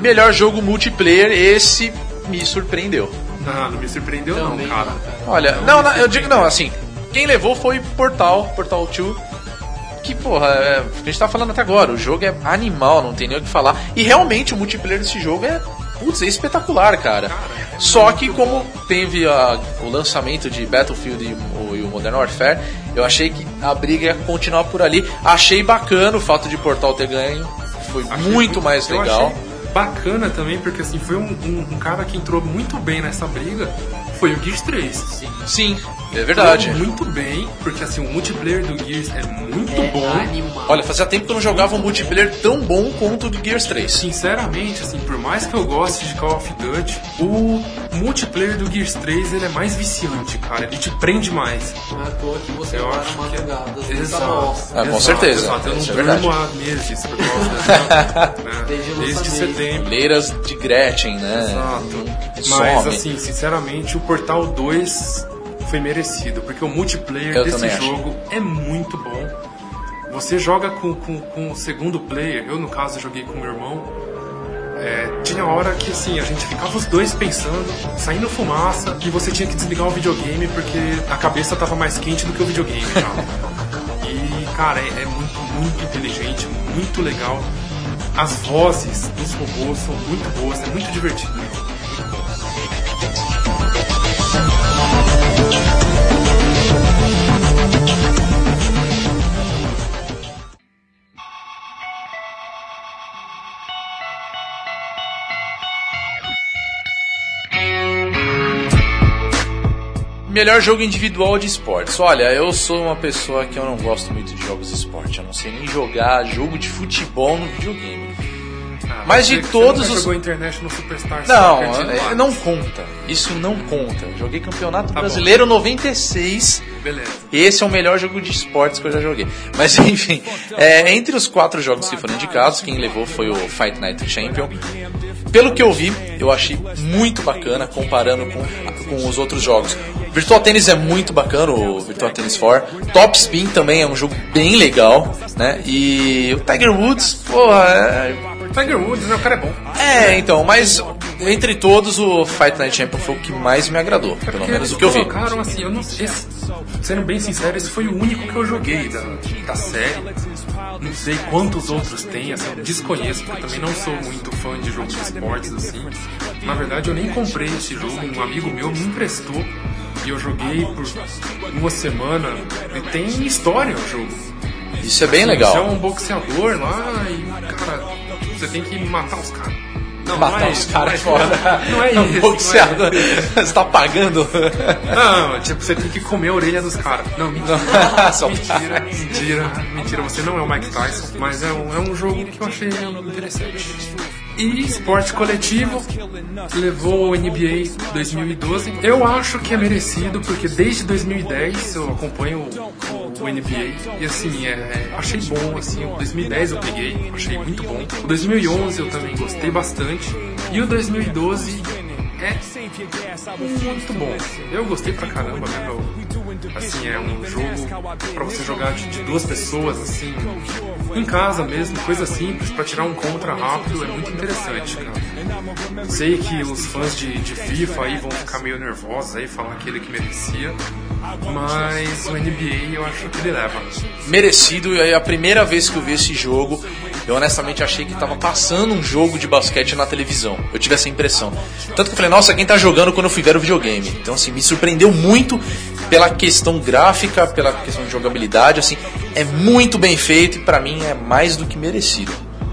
Melhor jogo multiplayer, esse me surpreendeu. Não, não me surpreendeu Também não, cara. cara. Olha, não, não, eu digo não, assim, quem levou foi Portal, Portal 2. Que, porra, é, a gente tá falando até agora, o jogo é animal, não tem nem o que falar. E realmente o multiplayer desse jogo é, putz, é espetacular, cara. Só que como teve a- o lançamento de Battlefield e o, e o Modern Warfare, eu achei que a briga ia continuar por ali. Achei bacana o fato de Portal ter ganho, foi Achei muito mais eu legal. achei bacana também, porque assim, foi um, um- um cara que entrou muito bem nessa briga, foi o Gears 3. Sim, é verdade. Entrou muito bem, porque assim, o multiplayer do Gears é muito É bom. animal. Olha, fazia tempo que eu não jogava um multiplayer tão bom quanto o do Gears 3. Sinceramente, assim, por mais que eu goste de Call of Duty, o multiplayer do Gears 3 ele é mais viciante, cara. Ele te prende mais. Não é à toa que você Eu acho que é. nessa Exato. bosta. Ah, com Exato, certeza. Exato. Eu não é durmo há meses por causa né? Desde Desde setembro. Leiras de Gretchen, né? Exato. Some. Mas assim, sinceramente, o Portal 2 foi merecido, porque o multiplayer Eu desse também acho. jogo é muito bom. Você joga com, com, com o segundo player, eu no caso joguei com meu irmão. É, tinha hora que assim, a gente ficava os dois pensando, saindo fumaça, e você tinha que desligar o videogame porque a cabeça tava mais quente do que o videogame já. E, cara, é, é muito, muito inteligente, muito legal. As vozes dos robôs são muito boas, é muito divertido. Muito bom. Melhor jogo individual de esportes. Olha, eu sou uma pessoa que eu não gosto muito de jogos de esporte. Eu não sei nem jogar jogo de futebol no videogame. Ah, Mas de todos os- jogou International Superstar Não, Soccer é, não conta. Isso não conta. Eu joguei Campeonato Tá bom. Brasileiro 96. Beleza. Esse é o melhor jogo de esportes que eu já joguei. Mas enfim, é, entre os quatro jogos que foram indicados, quem levou foi o Fight Night Champion. Pelo que eu vi, eu achei muito bacana comparando com, com os outros jogos. Virtual Tennis é muito bacana, o Virtual Tennis 4. Top Spin também é um jogo bem legal, né? E o Tiger Woods, porra, é, Tiger Woods, né? O cara é bom. é, então, mas entre todos o Fight Night Champion foi o que mais me agradou, pelo Porque menos o que eu vi. colocaram assim, eu não esse, sendo bem sincero, esse foi o único que eu joguei da, da série. Não sei quantos outros tem, assim, desconheço, porque eu também não sou muito fã de jogo de esportes, assim. Na verdade, eu nem comprei esse jogo, um amigo meu me emprestou e eu joguei por uma semana. E tem história o jogo. Isso é bem Você é legal. um boxeador lá e, cara, você tem que matar os caras. Não, Matar não é os caras não é fora. Não é isso. Um boxeador. não é isso. Você tá pagando? Não, tipo, você tem que comer a orelha dos caras. Não, mentira. Só- mentira, mentira, mentira. Você não é o Mike Tyson, mas é um, é um jogo que eu achei interessante. E esporte coletivo levou o NBA 2012. Eu acho que é merecido, porque desde 2010 eu acompanho o, o NBA. E assim, é, achei bom, assim, o 2010 eu peguei, achei muito bom. O 2011 eu também gostei bastante. E o 2012 é muito bom. Eu gostei pra caramba, né? Eu- assim, é um jogo pra você jogar de, duas pessoas, assim, em casa mesmo, coisa simples, pra tirar um contra rápido, é muito interessante, cara. Sei que os fãs de, de FIFA aí vão ficar meio nervosos aí, falar que ele que merecia, mas o NBA eu acho que ele leva. Merecido, e aí a primeira vez que eu vi esse jogo, eu honestamente achei que tava passando um jogo de basquete na televisão. Eu tive essa impressão. Tanto que eu falei, nossa, quem tá jogando quando eu fui ver o videogame? Então, assim, me surpreendeu muito pela questão gráfica, pela questão de jogabilidade, assim, é muito bem feito e pra mim é mais do que merecido.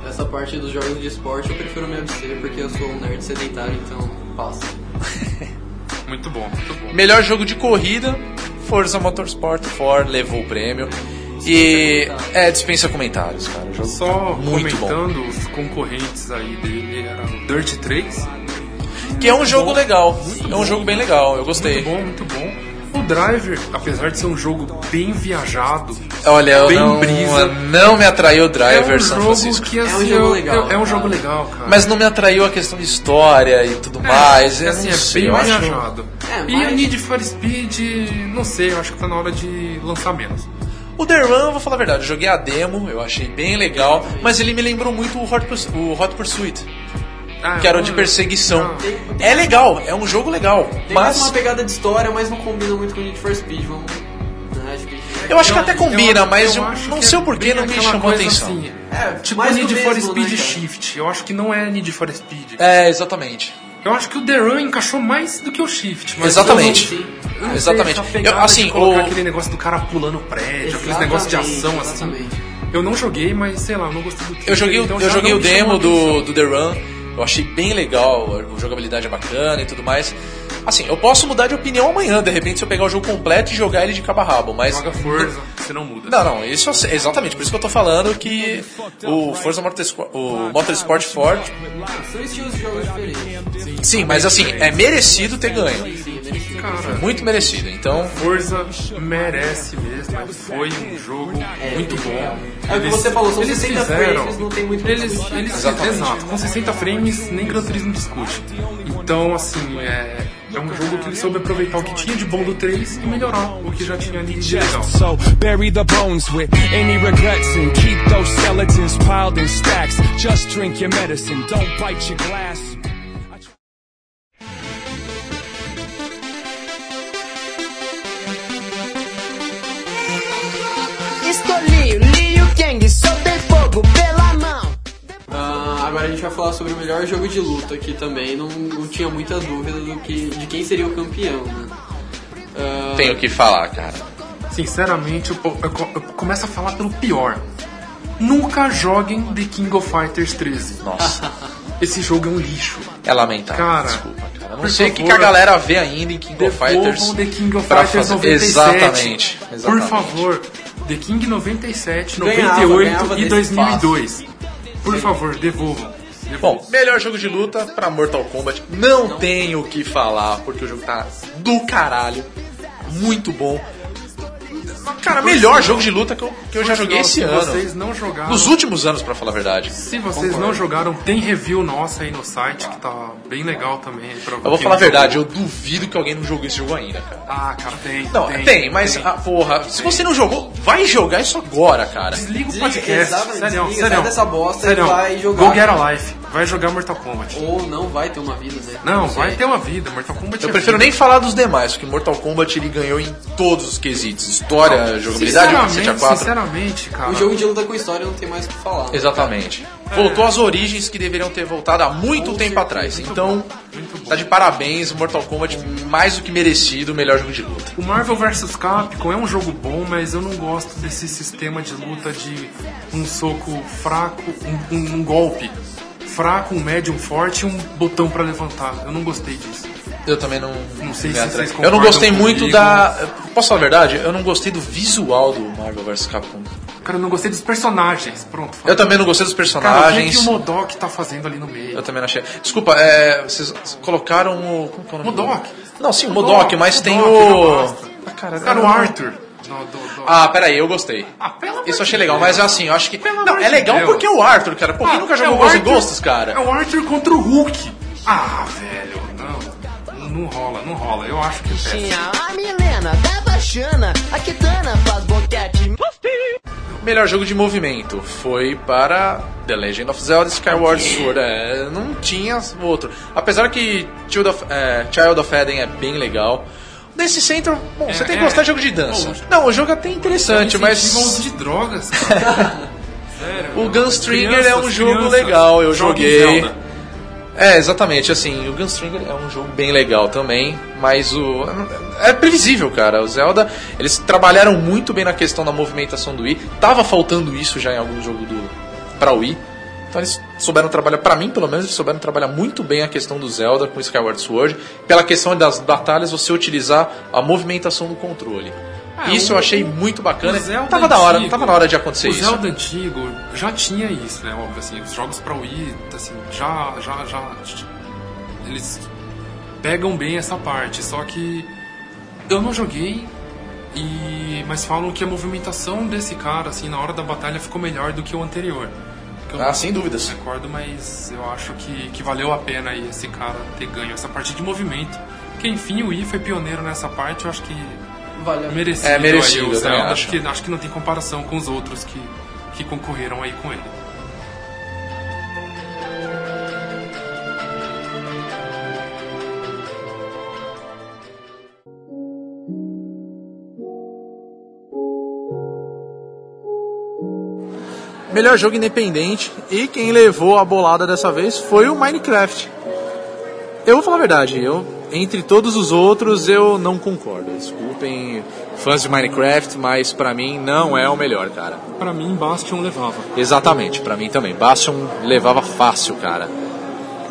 Essa parte dos jogos de esporte eu prefiro me abster porque eu sou um nerd sedentário, então passa. Muito bom, muito bom. Melhor jogo de corrida, Forza Motorsport 4 levou o prêmio. E é, dispensa comentários, cara. Jogo Só tá muito bom. comentando os concorrentes aí dele, era o Dirt 3, Que é um jogo legal. É um jogo bem legal, eu gostei. Muito bom, muito bom. O Driver, apesar de ser um jogo bem viajado, Olha, eu Bem não, brisa. não me atraiu o Driver é um São jogo Francisco. que assim, É um jogo legal, eu- é um cara. jogo legal, cara. Mas não me atraiu a questão de história e tudo mais. eu assim, é sei, bem acho- viajado. É, E o Need for Speed, não sei, eu acho que tá na hora de lançar menos. O The Run, eu vou falar a verdade, eu joguei a demo, eu achei bem legal, mas ele me lembrou muito o Hot, o Hot Pursuit. Ah, que era o eu de perseguição. Não. É legal, é um jogo legal, Tem mais mas uma pegada de história, mas não combina muito com Need for Speed. Vamos. né, que. eu acho que Eu- até combina, eu- mas eu, acho não que sei é o porquê bem não me chamou a atenção. assim, É, tipo mais Need for mesmo, Speed né? Shift. Eu acho que não é Need for Speed. É, exatamente. Eu acho que o The Run encaixou mais do que o Shift. Mas Exatamente. eu eu Exatamente. Eu, assim, de colocar o- aquele negócio do cara pulando prédio, aqueles Exatamente, negócios de ação assim. exatamente. Eu não joguei, mas sei lá, eu não gostei do Eu joguei, o- então eu joguei o demo do, do The Run, eu achei bem legal, a jogabilidade é bacana e tudo mais. Assim, eu posso mudar de opinião amanhã, de repente, se eu pegar o jogo completo e jogar ele de cabo a rabo, mas. Joga Forza, você não muda. Não, não, isso sei- exatamente, por isso que eu tô falando que o Forza Motorsport, o Motorsport Ford, São estilos de jogos diferentes. sim, mas assim, é merecido ter ganho. É. Cara, Muito merecido. Então, Forza merece mesmo. Foi um jogo muito bom. É o que você falou, são eles 60 fizeram- frames, não tem muito o que Eles, eles, exato, com 60 frames nem Gran Turismo discute. Então, assim, é, é um jogo que ele soube aproveitar o que tinha de bom do 3 e melhorar o que já tinha ali de legal. So bury the bones with any regrets and keep those skeletons piled in stacks. Just drink your medicine, don't bite your glass. Gente vai falar sobre o melhor jogo de luta aqui também. Não, não tinha muita dúvida do que, de quem seria o campeão, né? Ah, tenho que falar, cara. Sinceramente, eu, eu eu começo a falar pelo pior. Nunca joguem The King of Fighters 13. Nossa, Esse jogo é um lixo. é lamentável. Cara, desculpa, cara. Não por sei o que, que a galera vê ainda em King of Fighters. The King of Fighters fazer- 97. Exatamente, Por exatamente. favor, The King 97, Ganhava, 98 ganhava e desse 2002. Por favor, devolvam. Bom, melhor jogo de luta pra Mortal Kombat. Não, tenho o que falar, porque o jogo tá do caralho. Muito bom. Cara, melhor jogo de luta que eu, que eu já joguei esse se ano. vocês não jogaram, Nos últimos anos, pra falar a verdade. se vocês não jogaram, tem review nossa aí no site que tá bem legal também. Pra Eu vou falar a verdade, eu duvido que alguém não jogou esse jogo ainda, cara. Ah, cara, tem. Não, tem, mas, tem. ah, porra, se você não jogou, vai jogar isso agora, cara. Desliga o Desliga, podcast. exatamente, Sério, desliga, sério. sai dessa bosta e sério. vai jogar. Go Get a Life. Vai jogar Mortal Kombat. Ou não vai ter uma vida, né? Não, sei. vai ter uma vida. Mortal Kombat Eu é prefiro vida. nem falar dos demais, porque Mortal Kombat ele ganhou em todos os quesitos. História, jogabilidade, cacete Sinceramente, A4. sinceramente, cara. O jogo de luta com história não tem mais o que falar. Exatamente. Voltou às origens que deveriam ter voltado há muito tempo atrás. Então, tá de parabéns, Mortal Kombat mais do que merecido, o melhor jogo de luta. O Marvel vs Capcom é um jogo bom, mas eu não gosto desse sistema de luta de um soco fraco, um, um- um golpe fraco, um médio, um forte e um botão pra levantar. Eu não gostei disso. Eu também não. Não sei se vocês Eu não gostei muito comigo. da. Posso falar a verdade? Eu não gostei do visual do Marvel vs Capcom. Cara, eu não gostei dos personagens. Pronto. Eu também não gostei dos Cara, o que, personagens. que o Modok tá fazendo ali no meio? Eu também não achei. Desculpa, é, vocês colocaram o. Como que é o nome? do- Modok. Não, sim, o Modok, mas tem Modok, não o. Ah, cara, Cara, o Arthur. No- do- do- Ah, peraí, eu gostei. Ah, Isso eu achei legal, mas assim, eu acho que. Pelo Não, é legal Deus. porque é o Arthur, cara. Quem Ah, nunca é jogou o Ghosts and Arthur- Ghosts, cara? É o Arthur contra o Hulk. Ah, velho, não. Não rola, não rola. Eu acho que é péssimo. A Milena da Baixana, a Kitana faz boquete. Melhor jogo de movimento foi para The Legend of Zelda Skyward Sword. É, não tinha outro. Apesar que Child of, é, Child of Eden é bem legal. Desse Central, bom, você tem que é. gostar de jogo de dança. Não, o jogo é até interessante, mas. Uso de drogas, cara. Sério. O Gunstringer Crianças, é um jogo crianças, legal, eu joguei. É, exatamente, assim, o Gunstringer é um jogo bem legal também, mas o. É previsível, cara. O Zelda, eles trabalharam muito bem na questão da movimentação do Wii. Tava faltando isso já em algum jogo do. pra Wii. Então eles souberam trabalhar, pra mim pelo menos, eles souberam trabalhar muito bem a questão do Zelda com Skyward Sword. Pela questão das batalhas, você utilizar a movimentação do controle. Ah, isso o- eu achei muito bacana. O Zelda Tava da hora, não antigo- tava na hora de acontecer o isso. Zelda antigo já tinha isso, né? Óbvio, assim, os jogos pra Wii, assim, já, já, já. Eles pegam bem essa parte, só que eu não joguei. E, mas falam que a movimentação desse cara, assim, na hora da batalha ficou melhor do que o anterior. Que eu Ah, não sem dúvidas. recordo, mas eu acho que, que valeu a pena aí esse cara ter ganho essa parte de movimento. Porque enfim, o Wii foi pioneiro nessa parte, eu acho que Vale a merecido. É, merecido, aí eu Zelda. acho. Acho que, acho que não tem comparação com os outros que, que concorreram aí com ele. Melhor jogo independente e quem levou a bolada dessa vez foi o Minecraft. Eu vou falar a verdade, eu entre todos os outros eu não concordo. Desculpem fãs de Minecraft, mas pra mim não é o melhor, cara. Pra mim, Bastion levava. Exatamente, pra mim também. Bastion levava fácil, cara.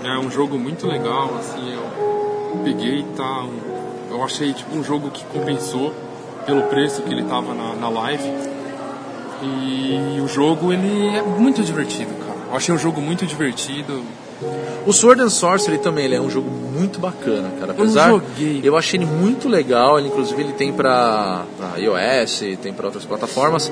É um jogo muito legal, assim, eu peguei, tá. um- Eu achei tipo um jogo que compensou pelo preço que ele tava na, na live. E o jogo ele é muito divertido, cara. Eu achei um jogo muito divertido. O Sword and Sorcery também ele é um jogo muito bacana, cara. Eu Apesar, joguei. eu achei ele muito legal. Ele, inclusive ele tem pra, pra iOS, tem pra outras plataformas.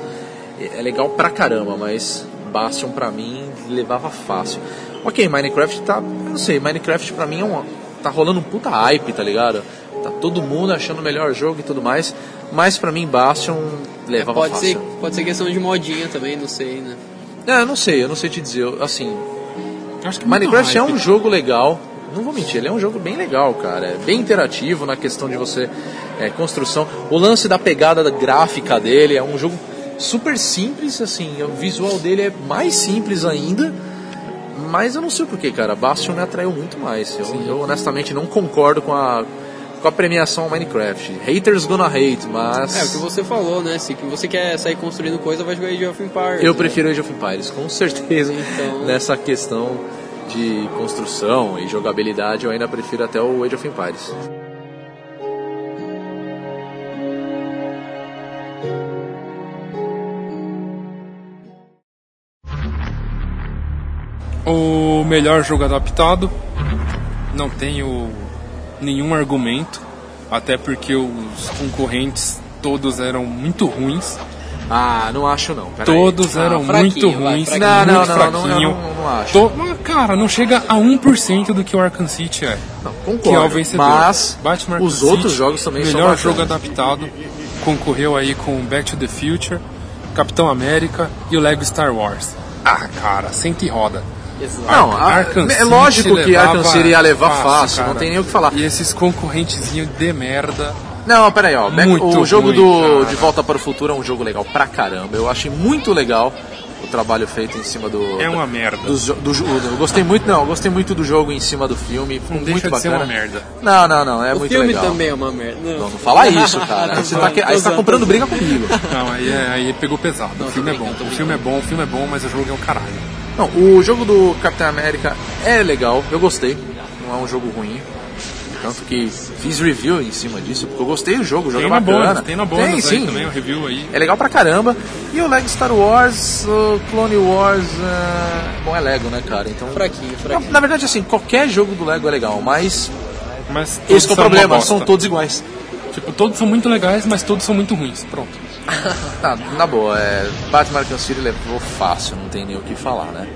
É é legal pra caramba, mas Bastion pra mim levava fácil. Ok, Minecraft tá, eu não sei, Minecraft pra mim é um, tá rolando um puta hype, tá ligado? Tá todo mundo achando o melhor jogo e tudo mais. Mas pra mim Bastion levava pode, fácil. ser, pode ser questão de modinha também, não sei, né? É, eu não sei, eu não sei te dizer. eu- Assim, Minecraft é um jogo legal. Não vou mentir, ele é um jogo bem legal, cara. É bem interativo na questão de você é, construção. O lance da pegada da gráfica dele é um jogo super simples, assim. O visual dele é mais simples ainda. Mas eu não sei porquê, cara. Bastion me atraiu muito mais. Eu, eu, honestamente não concordo com a, com a premiação ao Minecraft. Haters gonna hate, mas. É, o que você falou, né? Se que você quer sair construindo coisa, vai jogar Age of Empires. Eu né? prefiro Age of Empires, com certeza. Então- Nessa questão de construção e jogabilidade, eu ainda prefiro até o Age of Empires. O melhor jogo adaptado, não tenho nenhum argumento, até porque os concorrentes todos eram muito ruins. Ah, não acho não. Pera aí. Todos Ah, eram fraquinho, muito vai, ruins, fraquinho. Não, não, muito não, não, não, fraquinho. não, não acho. To- cara, não chega a 1% do que o Arkham City é. Não, Que é o concordo. vencedor. Mas Batman Arkham os outros City, jogos também são melhor jogo adaptado, concorreu aí com Back to the Future, Capitão América e o Lego Star Wars. Ah, cara, senta e roda. Exato. Não, a- Arkham é City lógico que Arkham City ia levar fácil, cara. não tem nem o que falar. E esses concorrentezinhos de merda. Não, pera aí, ó. Muito o jogo ruim, do cara. De Volta para o Futuro é um jogo legal pra caramba. Eu achei muito legal o trabalho feito em cima do. É uma merda. do, do, eu gostei muito, não, eu gostei muito do jogo em cima do filme. Ficou Não muito bacana. uma merda. Não, não, não, é o muito filme legal. também é uma merda. Não, Não, não fala isso, cara. Você tá, aí você tá comprando briga comigo. Não, aí, é- aí pegou pesado. Não, o filme é bom. O filme é bom, o filme é bom, mas o jogo é um caralho. Não, o jogo do Capitão América é legal, eu gostei. Não é um jogo ruim. Tanto que fiz review em cima disso, porque eu gostei do jogo, o jogo Tem é na bacana. bônus, tem na bônus Tem, sim. também, o review aí. É legal pra caramba. E o Lego Star Wars, o Clone Wars. é, Bom, é Lego, né, cara? Então. Fraquinho, Na, fraquinho. na verdade, assim, qualquer jogo do Lego é legal, mas Mas todos esse que é o problema, são todos iguais. Tipo, todos são muito legais, mas todos são muito ruins. Pronto. Tá, na boa, é, Batman Arkham City levou fácil, não tem nem o que falar, né?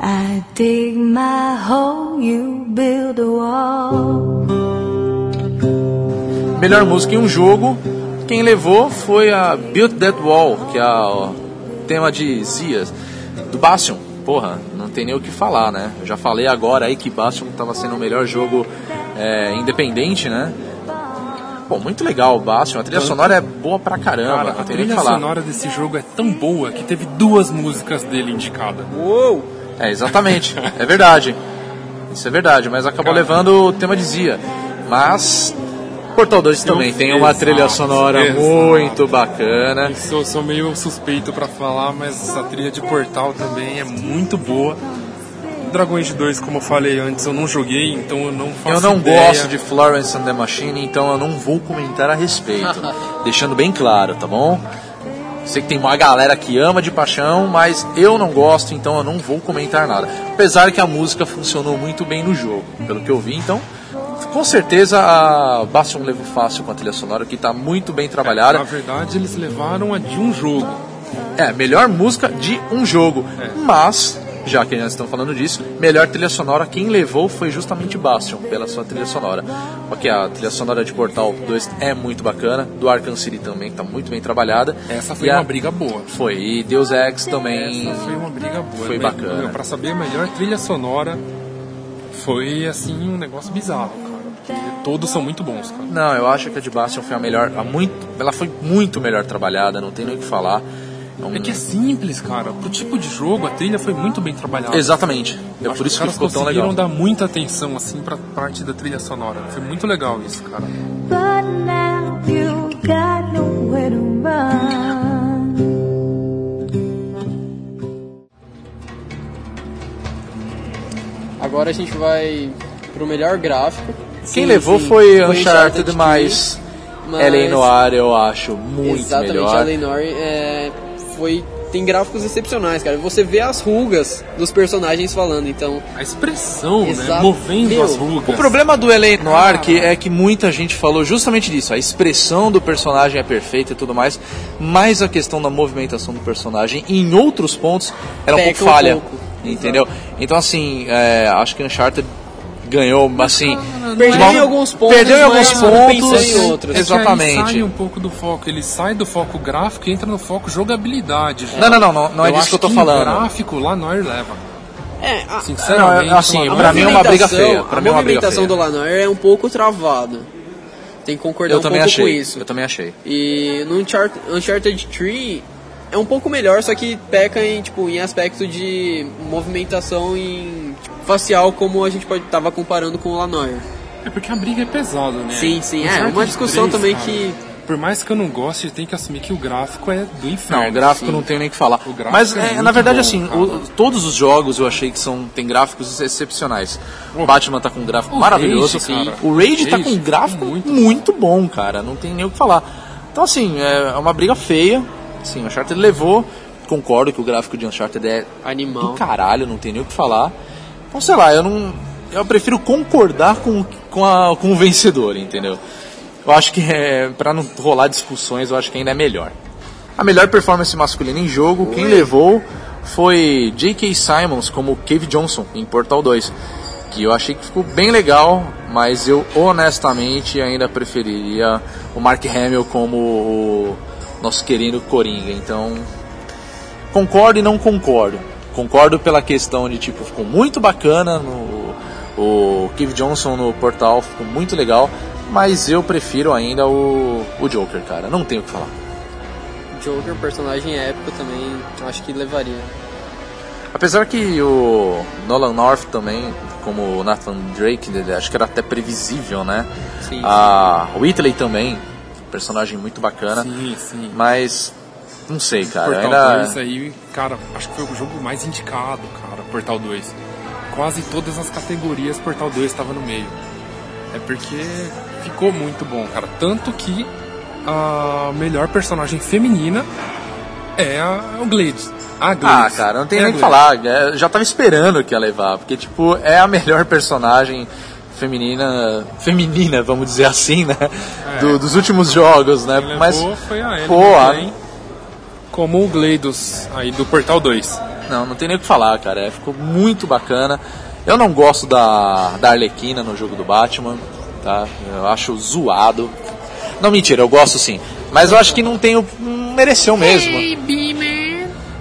I dig my hole, you build a wall. Melhor música em um jogo, quem levou foi a Build That Wall, que é o tema de Zias, do Bastion. Porra, não tem nem o que falar, né? Eu já falei agora aí que Bastion estava sendo o melhor jogo é, independente, né? Pô, muito legal o Bastion, a trilha sonora é boa pra caramba, Cara, não a tem nem o que trilha sonora desse jogo é tão boa que teve duas músicas dele indicadas. Uou! É, exatamente, é verdade. Isso é verdade, mas acabou Cara. levando o tema de Zia. Mas Portal 2 também tem uma exato, trilha sonora exato. muito bacana. Eu sou meio suspeito pra falar, mas a trilha de Portal também é muito boa. Dragon Age 2, como eu falei antes, eu não joguei, então eu não faço Eu não ideia. gosto de Florence and the Machine, então eu não vou comentar a respeito. deixando bem claro, tá bom? Sei que tem uma galera que ama de paixão, mas eu não gosto, então eu não vou comentar nada. Apesar que a música funcionou muito bem no jogo, pelo que eu vi, então. Com certeza a Bastion levou fácil com a trilha sonora, que está muito bem trabalhada. Na verdade, eles levaram a de um jogo. É, melhor música de um jogo. É. Mas, já que nós estamos falando disso, melhor trilha sonora, quem levou foi justamente Bastion, pela sua trilha sonora. Porque a trilha sonora de Portal 2 é muito bacana, do Arkham City também está muito bem trabalhada. Essa foi E a- uma briga boa. Foi, e Deus Ex também. Essa foi uma briga boa. Foi Meu- bacana. Pra saber a melhor trilha sonora, foi assim um negócio bizarro, Todos são muito bons, cara. Não, eu acho que a de Bastion foi a melhor, a muito, ela foi muito melhor trabalhada, não tem nem o que falar. um- É que é simples, cara. Pro tipo de jogo, a trilha foi muito bem trabalhada. Exatamente. É por isso que caras ficou tão conseguiram legal. dar muita atenção, assim, pra parte da trilha sonora. Foi muito legal isso, cara. Agora a gente vai pro melhor gráfico. Quem Sim, levou sim, foi Uncharted, 3, mas mas- L.A. Noir eu acho muito Exatamente, melhor. a Lenore é, foi tem gráficos excepcionais, cara. Você vê as rugas dos personagens falando, então A expressão, né? Exato. Movendo Meu, as rugas. O problema do L.A. Noir que é que muita gente falou justamente disso. A expressão do personagem é perfeita e tudo mais, mas a questão da movimentação do personagem em outros pontos era um pouco um falha. pouco. Entendeu? Então assim, é, acho que Uncharted ganhou assim. Perdeu uma- em alguns pontos, Perdeu em alguns mas pontos. em outros. É Exatamente. sai um pouco do foco, ele sai do foco gráfico e entra no foco jogabilidade. já. Não, não, não, não, não é disso que eu tô que falando. O gráfico lá Noir leva. É, a, Sinceramente, Não, é assim, pra mim é uma briga movimentação- feia. Pra a mim é uma briga movimentação feia. do Lanoir é um pouco travada. Tem que concordar Eu um também pouco com achei. isso. Eu também achei. E no Uncharted, Uncharted 3 é um pouco melhor, só que peca em, tipo, em aspecto de movimentação em tipo, facial, como a gente pode tava comparando com o Lanoir. É porque a briga é pesada, né? Sim, sim. É, uma discussão 3, também cara, que- Por mais que eu não goste, tem que assumir que o gráfico é do inferno. Não, o gráfico sim. não tenho nem o que falar. O Mas é é, na verdade bom, assim, o- todos os jogos eu achei que são tem gráficos excepcionais. O Batman tá com um gráfico O maravilhoso. Rage, cara. O Rage tá com um gráfico muito muito, bom, cara. Não tem nem o que falar. Então assim, é uma briga feia. Sim, o Uncharted levou. Concordo que o gráfico de Uncharted é Animal. do caralho, não tem nem o que falar. Então sei lá, eu não. Eu prefiro concordar com, com, a- com o vencedor, entendeu? Eu acho que é, pra não rolar discussões, eu acho que ainda é melhor. A melhor performance masculina em jogo, quem levou foi J.K. Simons como Cave Johnson em Portal 2. Que eu achei que ficou bem legal, mas eu honestamente ainda preferiria o Mark Hamill como o nosso querido Coringa. Então, concordo e não concordo. Concordo pela questão de tipo, ficou muito bacana no o Cave Johnson no Portal, ficou muito legal, mas eu prefiro ainda o, o Joker, cara. Não tenho o que falar. Joker, personagem épico também, acho que levaria. Apesar que o Nolan North também, como o Nathan Drake, acho que era até previsível, né? Sim, A Whitley também, personagem muito bacana, Sim, sim. mas não sei, cara. Portal ainda 2 aí, cara, acho que foi o jogo mais indicado, cara, Portal 2. Quase todas as categorias Portal 2 estava no meio. É porque ficou muito bom, cara. Tanto que a melhor personagem feminina é a o. A Ah, cara, não tem É nem o que falar. é, Eu já tava esperando que ia levar, porque, tipo, é a melhor personagem feminina, feminina, vamos dizer assim, né? Do- dos últimos jogos, né? É. Quem Mas, foi a pô, a- como o Gleidos aí do Portal 2. Não, não tem nem o que falar, cara. é, Ficou muito bacana. Eu não gosto da, da Arlequina no jogo do Batman, tá? Eu acho zoado. Não, mentira, eu gosto sim. Mas eu acho que não tem o. não mereceu mesmo.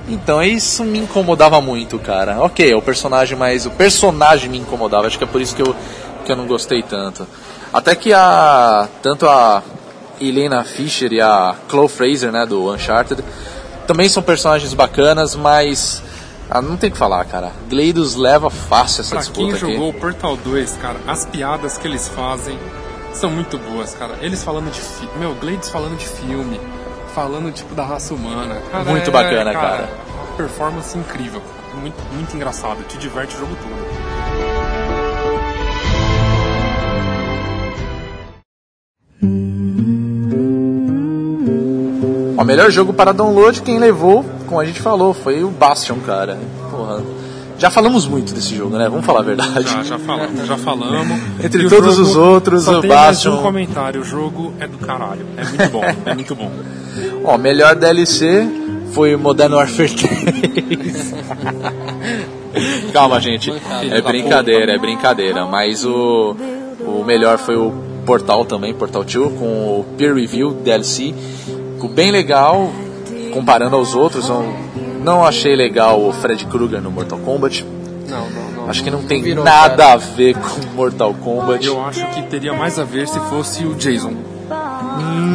Então isso me incomodava muito, cara. Ok, é o personagem, mas o personagem me incomodava. Acho que é por isso que eu, que eu não gostei tanto. Até que a. Tanto a Helena Fisher e a Chloe Fraser, né, do Uncharted, também são personagens bacanas, mas. Ah, não tem o que falar, cara. Gleidos leva fácil essa Pra disputa quem aqui. jogou o Portal 2, cara, as piadas que eles fazem são muito boas, cara. Eles falando de filme, meu, Glades falando de filme, falando tipo da raça humana. Cara, Muito é, bacana, cara. Performance incrível, muito, muito engraçado, te diverte o jogo todo. O melhor jogo para download, quem levou, como a gente falou, foi o Bastion, cara. Porra. Já falamos muito desse jogo, né? Vamos falar a verdade. Já, já falamos, já falamos. Entre E todos os outros, só o tem mais Bastion- um comentário, o jogo é do caralho, é muito bom, é muito bom. Ó, melhor DLC foi o Modern Warfare 3. Calma, gente. É brincadeira, é brincadeira. Mas o, o melhor foi o Portal também, Portal 2, com o Peer Review DLC. Ficou bem legal, comparando aos outros. Eu não achei legal o Fred Krueger no Mortal Kombat. Não, não, não. Acho que não tem virou, nada cara. a ver com Mortal Kombat. Eu acho que teria mais a ver se fosse o Jason.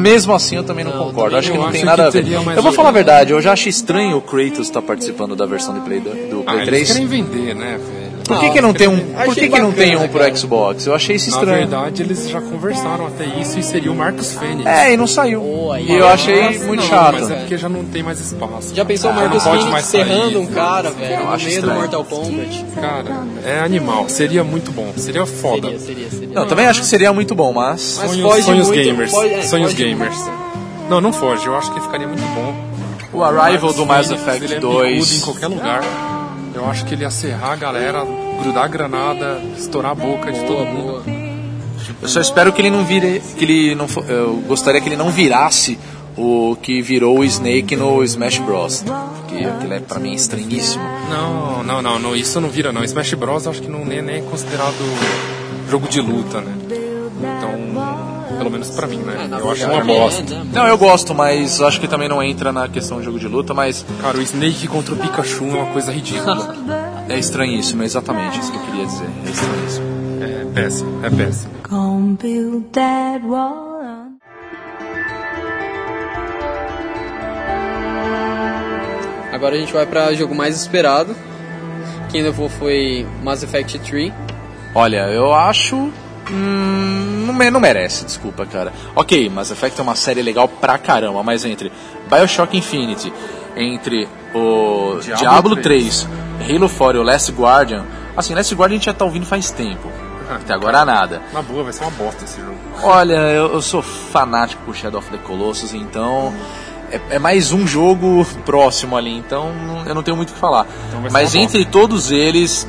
Mesmo assim, eu também não, concordo. Acho que não acho tem nada a ver. Eu vou falar a ver. verdade, eu já acho estranho o Kratos estar participando da versão de Play do, do Ah, Play eles 3. querem vender, né, velho? Por que, que não tem um? Por que, que não tem um pro. Xbox? Eu achei isso Na estranho. verdade, eles já conversaram até isso e seria o Marcus Fênix. É, e não saiu. E eu é- achei muito chato. Mas é porque já não tem mais espaço. Já pensou o Ah, mais sair. serrando um cara, velho, no acho meio do estranho. Mortal Kombat? Cara, é animal. Seria muito bom. Seria foda. Seria, seria, seria. Não, também acho que seria muito bom, mas. Mas Sonhos, foge sonhos muito, gamers. foge- é, sonhos foge gamers. Não, não foge. Eu acho que ficaria muito bom. O Arrival do Mass Fênix, Effect ele é 2. bicudo em qualquer lugar. Eu acho que ele ia serrar a galera, grudar a granada, estourar a boca de todo mundo. Eu só espero que ele não vire. Que ele não, eu gostaria que ele não virasse o que virou o Snake no Smash Bros. Porque aquilo é pra mim estranhíssimo. Não, não, não, não, isso não vira não. Smash Bros eu acho que não nem, nem é considerado jogo de luta, né? Então, pelo menos pra mim, né? É, eu acho uma bosta. é, né? Não, eu gosto, mas acho que também não entra na questão de jogo de luta, mas Cara, o Snake contra o Pikachu é uma coisa ridícula. é estranhíssimo, é exatamente isso que eu queria dizer. É estranhíssimo. é péssimo, é péssimo. Gonna build that wall. Agora a gente vai pra jogo mais esperado. Quem levou foi Mass Effect 3. Olha, eu acho. Hum, não, me- não merece, desculpa, cara. Ok, Mass Effect é uma série legal pra caramba, mas entre Bioshock Infinity, entre o Diablo Diablo, 3, 3, Halo 4 e o Last Guardian. Assim, Last Guardian a gente já tá ouvindo faz tempo. Até agora nada. Na boa, vai ser uma bosta esse jogo. Olha, eu, eu sou fanático por Shadow of the Colossus, então é, é mais um jogo próximo ali, então eu não tenho muito o que falar. Então Mas entre todos eles,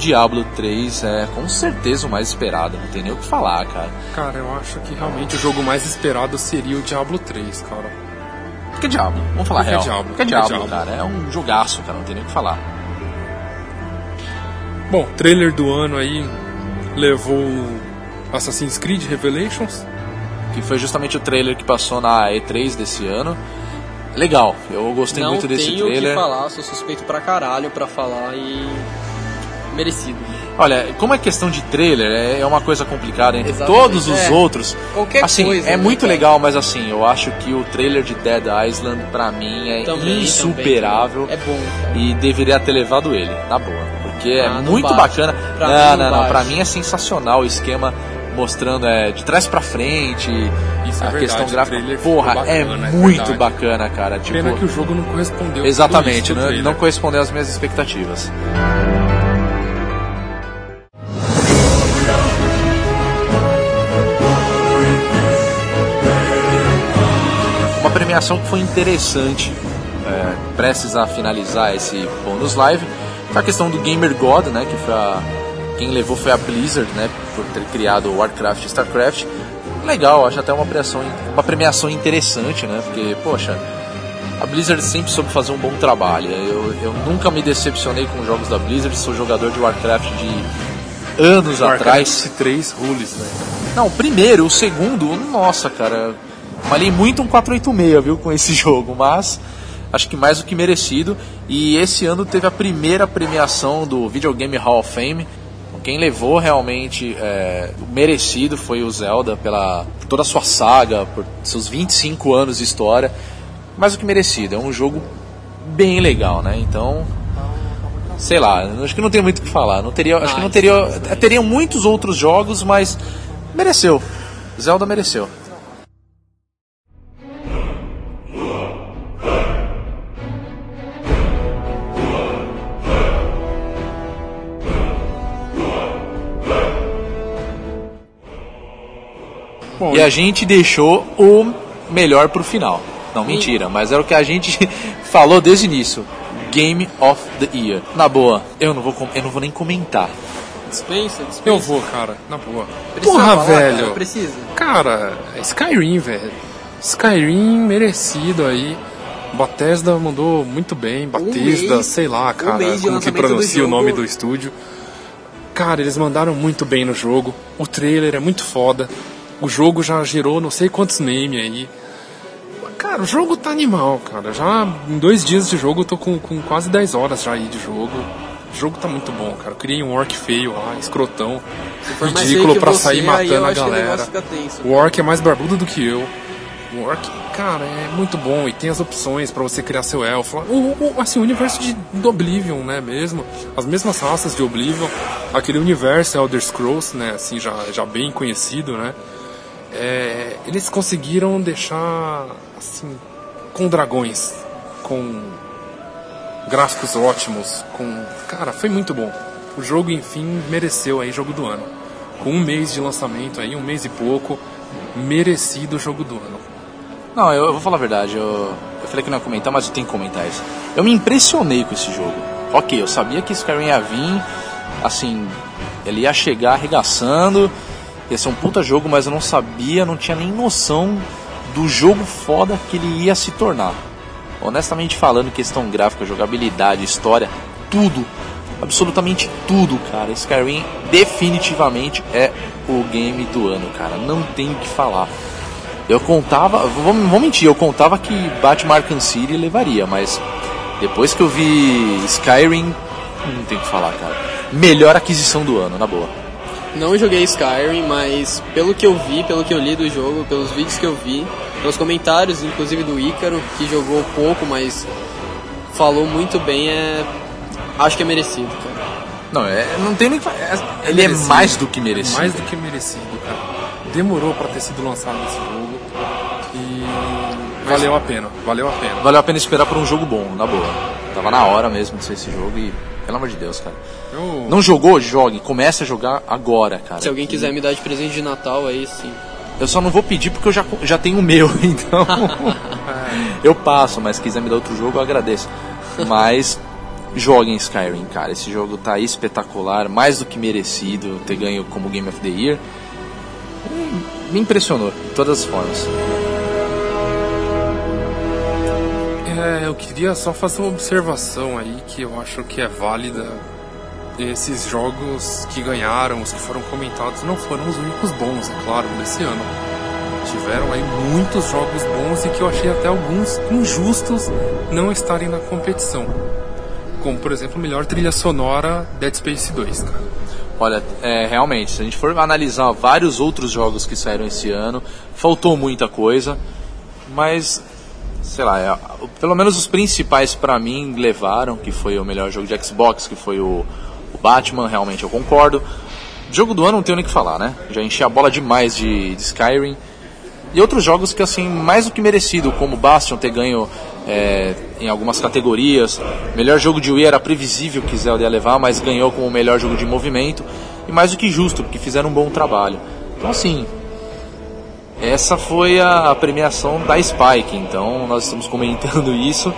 Diablo 3 é com certeza o mais esperado, não tem nem o que falar, cara. Cara, eu acho que realmente o jogo mais esperado seria o Diablo 3, cara. Porque é Diablo, vamos falar Porque é real. Diablo, Porque é é Diablo, Diablo. cara, é um jogaço, cara, não tem nem o que falar. Bom, trailer do ano aí levou Assassin's Creed Revelations. Que foi justamente o trailer que passou na E3 desse ano. Legal, eu gostei Não muito desse tenho o que trailer. falar, sou suspeito pra caralho pra falar e. merecido. Olha, como é questão de trailer, é é uma coisa complicada entre Exatamente, todos os é. outros. Qualquer assim, coisa, é né, muito cara? legal, mas assim, eu acho que o trailer de Dead Island pra mim é Também, insuperável também. É bom, cara. e deveria ter levado ele, na boa, porque é Ah, não muito bate. bacana. Pra não, mim não, não não, pra mim é sensacional o esquema mostrando é de trás pra frente, Isso é a verdade, questão gráfica. Porra, bacana, é é muito verdade. bacana, cara, tipo Pena que o jogo não correspondeu. Exatamente, não, não correspondeu às minhas expectativas. Premiação que foi interessante, é, prestes a finalizar esse bônus live, foi a questão do Gamer God, né, que foi a, quem levou foi a Blizzard, né, por ter criado Warcraft e Starcraft. Legal, acho até uma premiação, uma premiação interessante, né, porque, poxa, a Blizzard sempre soube fazer um bom trabalho. Eu, eu nunca me decepcionei com os jogos da Blizzard, sou jogador de Warcraft de anos atrás. Warcraft 3 rules, velho. Não, o primeiro, o segundo, nossa, cara. Malhei muito um 486, viu, com esse jogo, mas acho que mais do que merecido. E esse ano teve a primeira premiação do Video Game Hall of Fame. Quem levou realmente é, o merecido foi o Zelda, pela por toda a sua saga, por seus 25 anos de história. Mais do que merecido, é um jogo bem legal, né? Então, sei lá, acho que não tem muito o que falar. Não teria, acho que não teria, teriam muitos outros jogos, mas mereceu. Zelda mereceu. Bom, E a gente deixou o melhor pro final. Não, mentira, mas era o que a gente falou desde o início. Game of the Year. Na boa, eu não vou, com- eu não vou nem comentar. Dispensa, dispensa. eu vou, cara, na boa. Precisa Porra, falar, velho. cara, precisa. Cara, Skyrim, velho. Skyrim merecido aí. Bethesda mandou muito bem. Bethesda, mês- sei lá, um cara, de como que pronuncia o nome do estúdio. Cara, eles mandaram muito bem no jogo. O trailer é muito foda. O jogo já gerou não sei quantos memes aí. Cara, o jogo tá animal, cara. Já em dois dias de jogo eu tô com, com quase 10 horas já aí de jogo. O jogo tá muito bom, cara. Eu criei um orc feio lá, escrotão, ridículo pra você, sair matando a galera. tenso. O orc é mais barbudo do que eu. O orc, cara, é muito bom e tem as opções pra você criar seu elfo. O, o- assim, o universo de, do Oblivion, né, mesmo. As mesmas raças de Oblivion. Aquele universo Elder Scrolls, né, assim, já, já bem conhecido, né. É, eles conseguiram deixar, assim, com dragões, com gráficos ótimos, com... Cara, foi muito bom. O jogo, enfim, mereceu aí jogo do ano. Com um mês de lançamento aí, um mês e pouco, merecido o jogo do ano. Não, eu, eu vou falar a verdade. Eu, eu falei que não ia comentar, mas eu tenho que comentar isso. Eu me impressionei com esse jogo. Ok, eu sabia que Skyrim ia vir, assim, ele ia chegar arregaçando, ia ser um puta jogo, mas eu não sabia, não tinha nem noção do jogo foda que ele ia se tornar. Honestamente falando, questão gráfica, jogabilidade, história, tudo, absolutamente tudo, cara. Skyrim definitivamente é o game do ano, cara. Não tenho o que falar. Eu contava, vou, vou mentir, eu contava que Batman Arkham City levaria, mas depois que eu vi Skyrim, não tem o que falar, cara. Melhor aquisição do ano, na boa. Não joguei Skyrim, mas pelo que eu vi, pelo que eu li do jogo, pelos vídeos que eu vi, pelos comentários, inclusive do Ícaro, que jogou pouco, mas falou muito bem, é... acho que é merecido, cara. Não, é, não tem nem que falar. é- Ele é mais do que merecido. Mais do que merecido, cara. Demorou pra ter sido lançado esse jogo e valeu a pena, valeu a pena. Valeu a pena esperar por um jogo bom, na boa. Tava na hora mesmo de ser esse jogo e, pelo amor de Deus, cara. Eu, Não jogou? Jogue. Comece a jogar agora, cara. Se alguém Que- quiser me dar de presente de Natal, aí sim. Eu só não vou pedir porque eu já, já tenho o meu, então. eu passo, mas se quiser me dar outro jogo, eu agradeço. Mas joguem Skyrim, cara. Esse jogo tá espetacular, mais do que merecido ter ganho como Game of the Year. Me impressionou, de todas as formas. É, eu queria só fazer uma observação aí que eu acho que é válida. Esses jogos que ganharam, os que foram comentados, não foram os únicos bons, é claro, desse ano. Tiveram aí muitos jogos bons e que eu achei até alguns injustos não estarem na competição. Como, por exemplo, melhor trilha sonora Dead Space 2, cara. Olha, é, realmente, se a gente for analisar vários outros jogos que saíram esse ano, faltou muita coisa, mas sei lá, é, pelo menos os principais pra mim levaram, que foi o melhor jogo de Xbox, que foi o, o Batman, realmente eu concordo. Jogo do ano não tenho nem o que falar, né? Já enchi a bola demais de, de Skyrim. E outros jogos que, assim, mais do que merecido, como Bastion ter ganho é, em algumas categorias. Melhor jogo de Wii era previsível que Zelda ia levar, mas ganhou como melhor jogo de movimento. E mais do que justo, porque fizeram um bom trabalho. Então, assim, essa foi a premiação da Spike, então nós estamos comentando isso.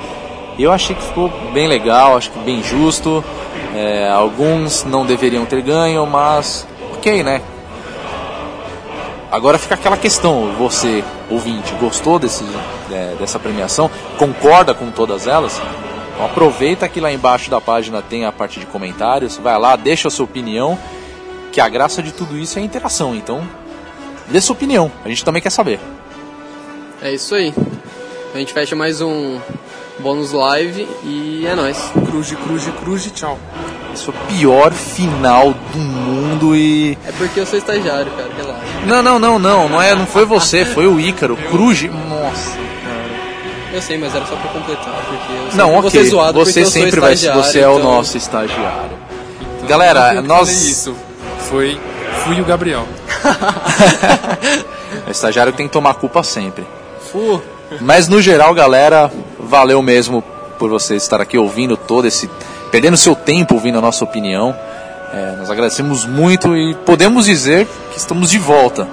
Eu achei que ficou bem legal, acho que bem justo. É, alguns não deveriam ter ganho, mas ok, né? Agora fica aquela questão, você, ouvinte, gostou desse, é, dessa premiação? Concorda com todas elas? Então aproveita que lá embaixo da página tem a parte de comentários, vai lá, deixa a sua opinião, que a graça de tudo isso é a interação, então dê sua opinião, a gente também quer saber. É isso aí. A gente fecha mais um bônus live e é nóis. Cruze, cruze, cruze, tchau. Esse foi o pior final do mundo e. É porque eu sou estagiário, cara, relaxa. Não, não, não, não, não, é, não foi você, foi o Ícaro, Cruz. Nossa. Eu sei, mas era só pra completar, porque eu Não, ok. ser zoado porque Você eu sou sempre vai Você é o então- nosso estagiário. Galera, Eu nós. isso. Foi, fui o Gabriel. É o estagiário que tem que tomar culpa sempre. Fu, Mas no geral, galera, valeu mesmo por você estar aqui ouvindo todo esse. perdendo seu tempo ouvindo a nossa opinião. É, nós agradecemos muito e podemos dizer que estamos de volta,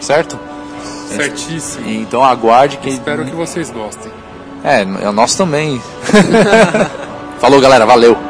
certo? Certíssimo. Então aguarde que. Espero que vocês gostem. É, é nós também. Falou, galera, valeu.